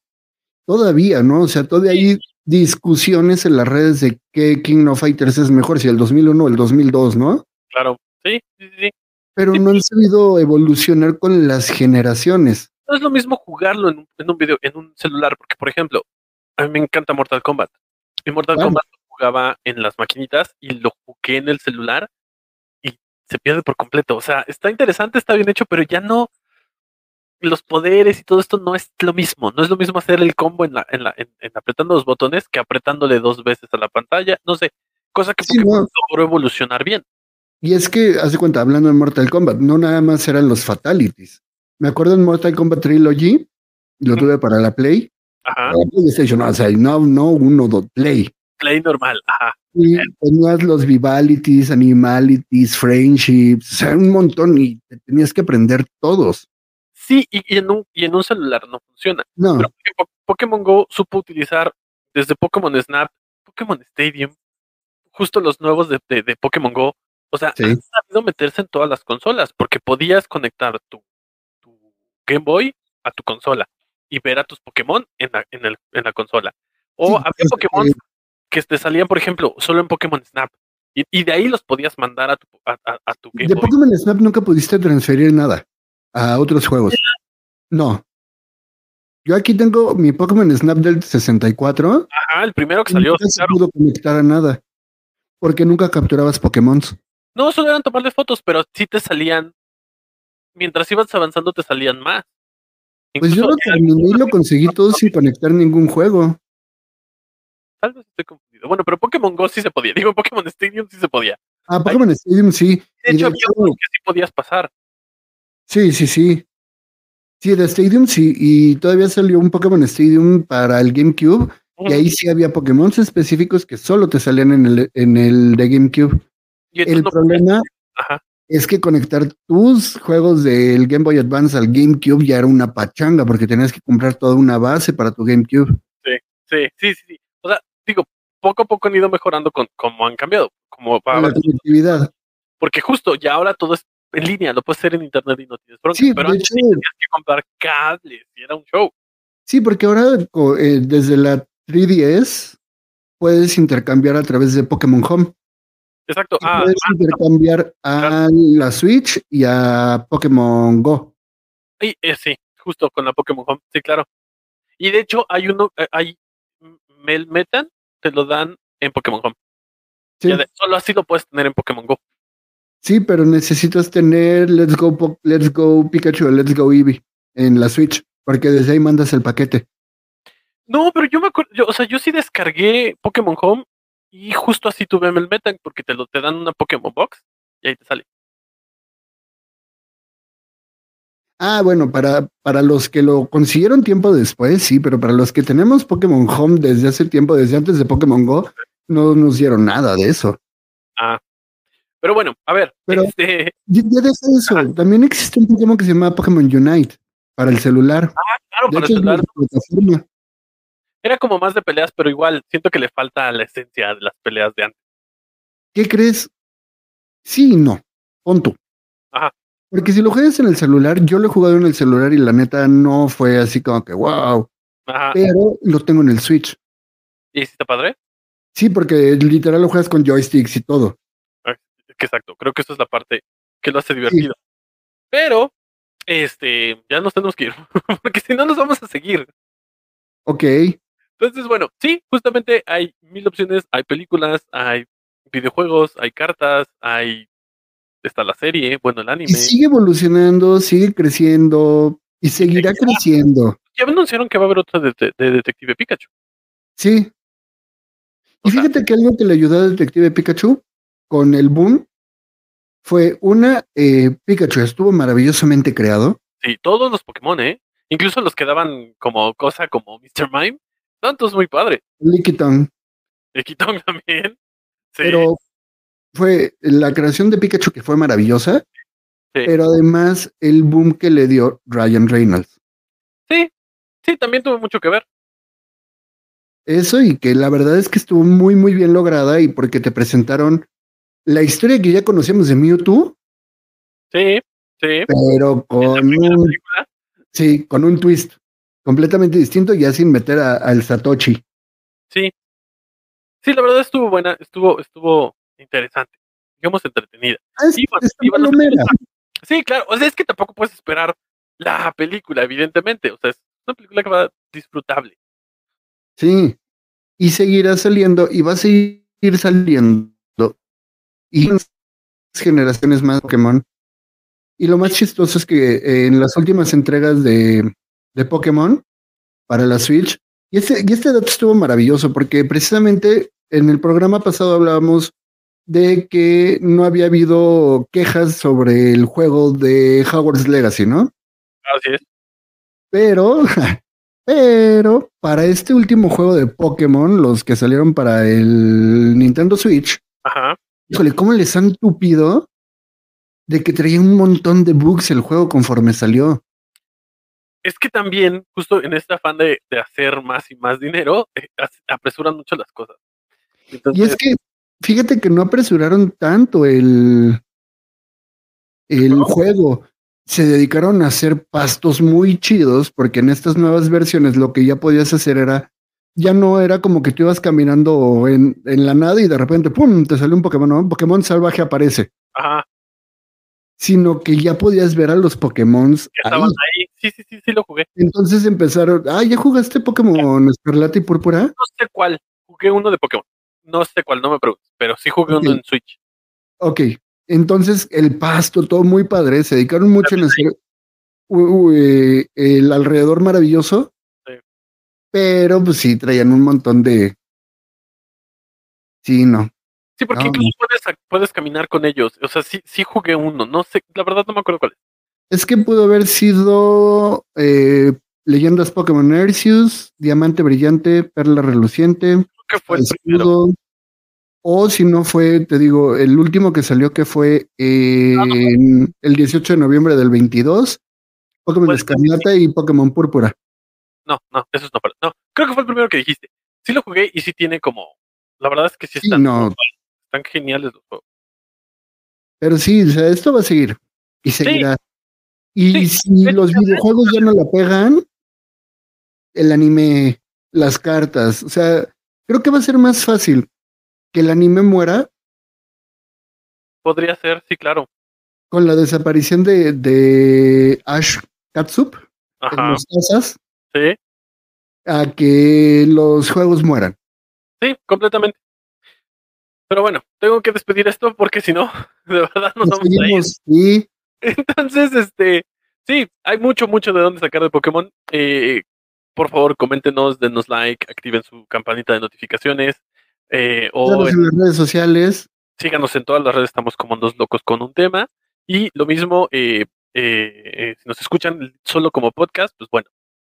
todavía, ¿no? O sea, todavía hay discusiones en las redes de qué King of Fighters es mejor, si el 2001 o el 2002, ¿no? Claro, sí, sí, sí, sí. Pero no han sabido evolucionar con las generaciones. No es lo mismo jugarlo en un, en un video, en un celular, porque por ejemplo, a mí me encanta Mortal Kombat. Y Mortal Claro. Kombat lo jugaba en las maquinitas y lo jugué en el celular y se pierde por completo. O sea, está interesante, está bien hecho, pero ya no, los poderes y todo esto no es lo mismo. No es lo mismo hacer el combo en la, en la, en, en apretando los botones que apretándole dos veces a la pantalla. No sé, cosa que Sí, no. logró evolucionar bien. Y es que, haz de cuenta, hablando de Mortal Kombat, no nada más eran los fatalities. Me acuerdo en Mortal Kombat Trilogy, lo tuve para la Play, Ajá. para la PlayStation, o sea, no, no uno, dos, Play. Play normal, ajá. Y tenías los Vivalities, Animalities, Friendships, o sea, un montón y te tenías que aprender todos. Sí, y, y en un, y en un celular no funciona. No, Pero Pokémon Go supo utilizar desde Pokémon Snap, Pokémon Stadium, justo los nuevos de, de, de Pokémon Go. O sea, Sí. han sabido meterse en todas las consolas, porque podías conectar tu, tu Game Boy a tu consola y ver a tus Pokémon en la, en el, en la consola. O Sí, había es Pokémon que- que te salían, por ejemplo, solo en Pokémon Snap. Y, y de ahí los podías mandar a tu, a, a- a tu Game de Boy. Pokémon Snap nunca pudiste transferir nada a otros juegos. No. Yo aquí tengo mi Pokémon Snap del 64 Ajá, el primero que salió, se claro. pudo conectar a nada. Porque nunca capturabas Pokémon. No, solo eran tomarle fotos, pero sí te salían. Mientras ibas avanzando, te salían más. Pues yo lo terminé y lo conseguí todo sin conectar ningún juego. Tal vez estoy confundido. Bueno, pero Pokémon Go sí se podía. Digo, Pokémon Stadium sí se podía. Ah, Pokémon Stadium sí. De hecho, había que sí podías pasar. Sí, sí, sí. Sí, de Stadium sí. Y todavía salió un Pokémon Stadium para el GameCube. Y ahí sí había Pokémon específicos que solo te salían en el, en el de GameCube. Y El no problema Ajá. es que conectar tus juegos del Game Boy Advance al GameCube ya era una pachanga porque tenías que comprar toda una base para tu GameCube. Sí, sí, sí, sí. O sea, digo, poco a poco han ido mejorando con cómo han cambiado. Como Con la para, conectividad. porque justo ya ahora todo es en línea, lo puedes hacer en internet y no tienes bronca. Sí, pero antes hecho- tenías que comprar cables y era un show. Sí, porque ahora eh, desde la 3DS puedes intercambiar a través de Pokémon Home. Exacto. Ah, puedes intercambiar a la Switch y a Pokémon Go. y, eh, sí, justo con la Pokémon Home, sí, claro. Y de hecho hay uno, eh, hay Mel Metan, te lo dan en Pokémon Home. Sí, Ya de- solo así lo puedes tener en Pokémon Go. Sí, pero necesitas tener Let's Go, Let's Go Pikachu o Let's Go Eevee en la Switch, porque desde ahí mandas el paquete. No, pero yo me acuerdo, yo, o sea, yo sí descargué Pokémon Home y justo así tuve Mel Metan porque te lo te dan una Pokémon Box y ahí te sale. Ah, bueno, para, para los que lo consiguieron tiempo después, sí, pero para los que tenemos Pokémon Home desde hace tiempo, desde antes de Pokémon Go, no nos dieron nada de eso. Ah. Pero bueno, a ver, Pero- este, Ya, ya deja eso, también existe un Pokémon que se llama Pokémon Unite para el celular. ah, claro, de para es celular era como más de peleas, pero igual siento que le falta la esencia de las peleas de antes. ¿Qué crees? Sí y no. Pon tú. Ajá. Porque si lo juegas en el celular, yo lo he jugado en el celular y la neta no fue así como que wow. Ajá. Pero lo tengo en el Switch. ¿Y si está padre? Sí, porque literal lo juegas con joysticks y todo. Que exacto, creo que eso es la parte que lo hace divertido. Pero, este, ya nos tenemos que ir, [LAUGHS] porque si no nos vamos a seguir. Ok. Entonces, bueno, sí, justamente hay mil opciones, hay películas, hay videojuegos, hay cartas, hay está la serie, bueno, el anime. Y sigue evolucionando, sigue creciendo y seguirá creciendo. Ya anunciaron que va a haber otra de, de- de Detective Pikachu. Sí. O Y sea- fíjate que algo que le ayudó a Detective Pikachu con el boom fue una, eh, Pikachu estuvo maravillosamente creado. Sí, todos los Pokémon, ¿eh? Incluso los que daban como cosa como Mr. Mime, tantos muy padre. Lickitung, El Kitong también. Sí, pero fue la creación de Pikachu que fue maravillosa, Sí. pero además el boom que le dio Ryan Reynolds. sí, sí, también tuvo mucho que ver. Eso y que la verdad es que estuvo muy, muy bien lograda y porque te presentaron la historia que ya conocíamos de Mewtwo, Sí, sí. pero con un, sí, con un twist completamente distinto, ya sin meter al Satoshi. Sí. Sí, la verdad estuvo buena, estuvo, estuvo interesante, digamos entretenida. Ah, es- Iban- está iban a hacer palomera. otra. Sí, claro, o sea, es que tampoco puedes esperar la película, evidentemente, o sea, es una película que va disfrutable. Sí. Y seguirá saliendo y va a seguir saliendo. Y generaciones más Pokémon. Y lo más chistoso es que eh, en las últimas entregas de, de Pokémon para la Switch, y este, y este dato estuvo maravilloso porque precisamente en el programa pasado hablábamos de que no había habido quejas sobre el juego de Hogwarts Legacy, ¿no? Así es. Pero, [LAUGHS] pero para este último juego de Pokémon, los que salieron para el Nintendo Switch, Ajá. Híjole, ¿cómo les han tupido de que traía un montón de bugs el juego conforme salió? Es que también, justo en este afán de, de hacer más y más dinero, eh, apresuran mucho las cosas. Y es que, fíjate que no apresuraron tanto el, el juego. Se dedicaron a hacer pastos muy chidos, porque en estas nuevas versiones lo que ya podías hacer era, ya no era como que tú ibas caminando en, en la nada y de repente, ¡pum!, te salió un Pokémon. Un Pokémon salvaje aparece, Ajá, sino que ya podías ver a los Pokémon estaban ahí. Sí, sí, sí, sí lo jugué. Entonces empezaron, ah, ¿ya jugaste Pokémon Escarlata y Púrpura? No sé cuál. Jugué uno de Pokémon. No sé cuál, no me preguntes. Pero sí jugué uno en Switch. Ok, entonces el pasto, todo muy padre, se dedicaron mucho en hacer eh, el alrededor maravilloso, Sí. Pero pues sí, traían un montón de... Sí, no. Sí, porque No, incluso puedes, puedes caminar con ellos. O sea, sí, sí jugué uno. No sé, la verdad no me acuerdo cuál es. Es que pudo haber sido eh, Leyendas Pokémon Arceus, Diamante Brillante, Perla Reluciente, que fue el primero. Escudo, o si no fue, te digo, el último que salió que fue en el 18 de noviembre del 22, Pokémon Pues, Escarlata y Pokémon Púrpura. No, no, esos no. fueron. No, creo que fue el primero que dijiste. Sí lo jugué y sí tiene como. La verdad es que sí Sí, están, no. están geniales los juegos. Pero sí, o sea, esto va a seguir y seguirá. Y Sí, si los videojuegos ya no la pegan, el anime, las cartas, o sea, creo que va a ser más fácil que el anime muera Podría ser, sí, claro. con la desaparición de, de Ash Katsup en Ajá. los tazas Sí, a que los juegos mueran. sí, completamente. Pero bueno, tengo que despedir esto porque si no, [LAUGHS] de verdad nos Nos vamos a ir. y [LAUGHS] Entonces, este, sí, hay mucho, mucho de dónde sacar de Pokémon. Eh, por favor, coméntenos, denos like, activen su campanita de notificaciones. eh, o en las redes sociales. síganos en todas las redes, estamos como dos locos con un tema. Y lo mismo, eh, eh, eh, si nos escuchan solo como podcast, pues bueno,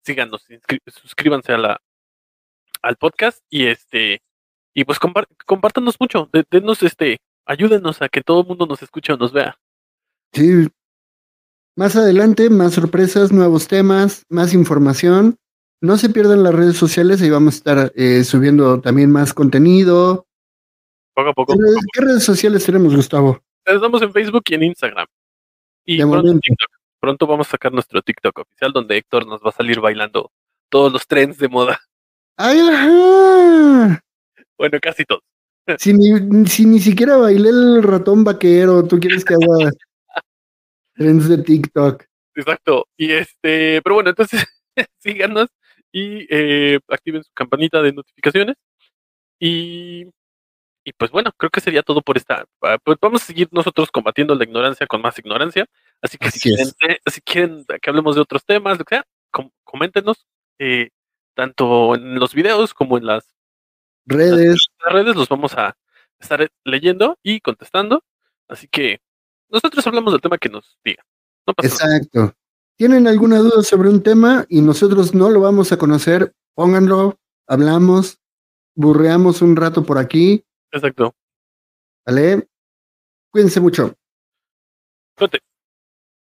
síganos, suscríbanse a la, al podcast y este, y pues compártanos mucho, de- denos este, ayúdenos a que todo el mundo nos escuche o nos vea. Sí. Más adelante, más sorpresas, nuevos temas, más información. No se pierdan las redes sociales, ahí vamos a estar eh, subiendo también más contenido. Poco a poco. ¿Qué redes, qué redes sociales tenemos, Gustavo? Estamos en Facebook y en Instagram. Y De pronto en. TikTok. Pronto vamos a sacar nuestro TikTok oficial donde Héctor nos va a salir bailando todos los trends de moda. ¡Ay, ajá! Bueno, casi todos. Si ni, si ni siquiera bailé el ratón vaquero, tú quieres que haga [LAUGHS] trends de TikTok. Exacto. Y este, pero bueno, entonces [LAUGHS] síganos y eh, activen su campanita de notificaciones. Y, y pues bueno, creo que sería todo por esta. ah, Pues vamos a seguir nosotros combatiendo la ignorancia con más ignorancia. Así que si quieren, eh, si quieren que hablemos de otros temas, lo que sea, com- coméntenos, eh, tanto en los videos como en las Redes, las redes los vamos a estar leyendo y contestando. Así que nosotros hablamos del tema que nos diga. No pasa nada. exacto. ¿Tienen alguna duda sobre un tema y nosotros no lo vamos a conocer? Pónganlo, hablamos, burreamos un rato por aquí, Exacto. ¿vale? Cuídense mucho. Suerte.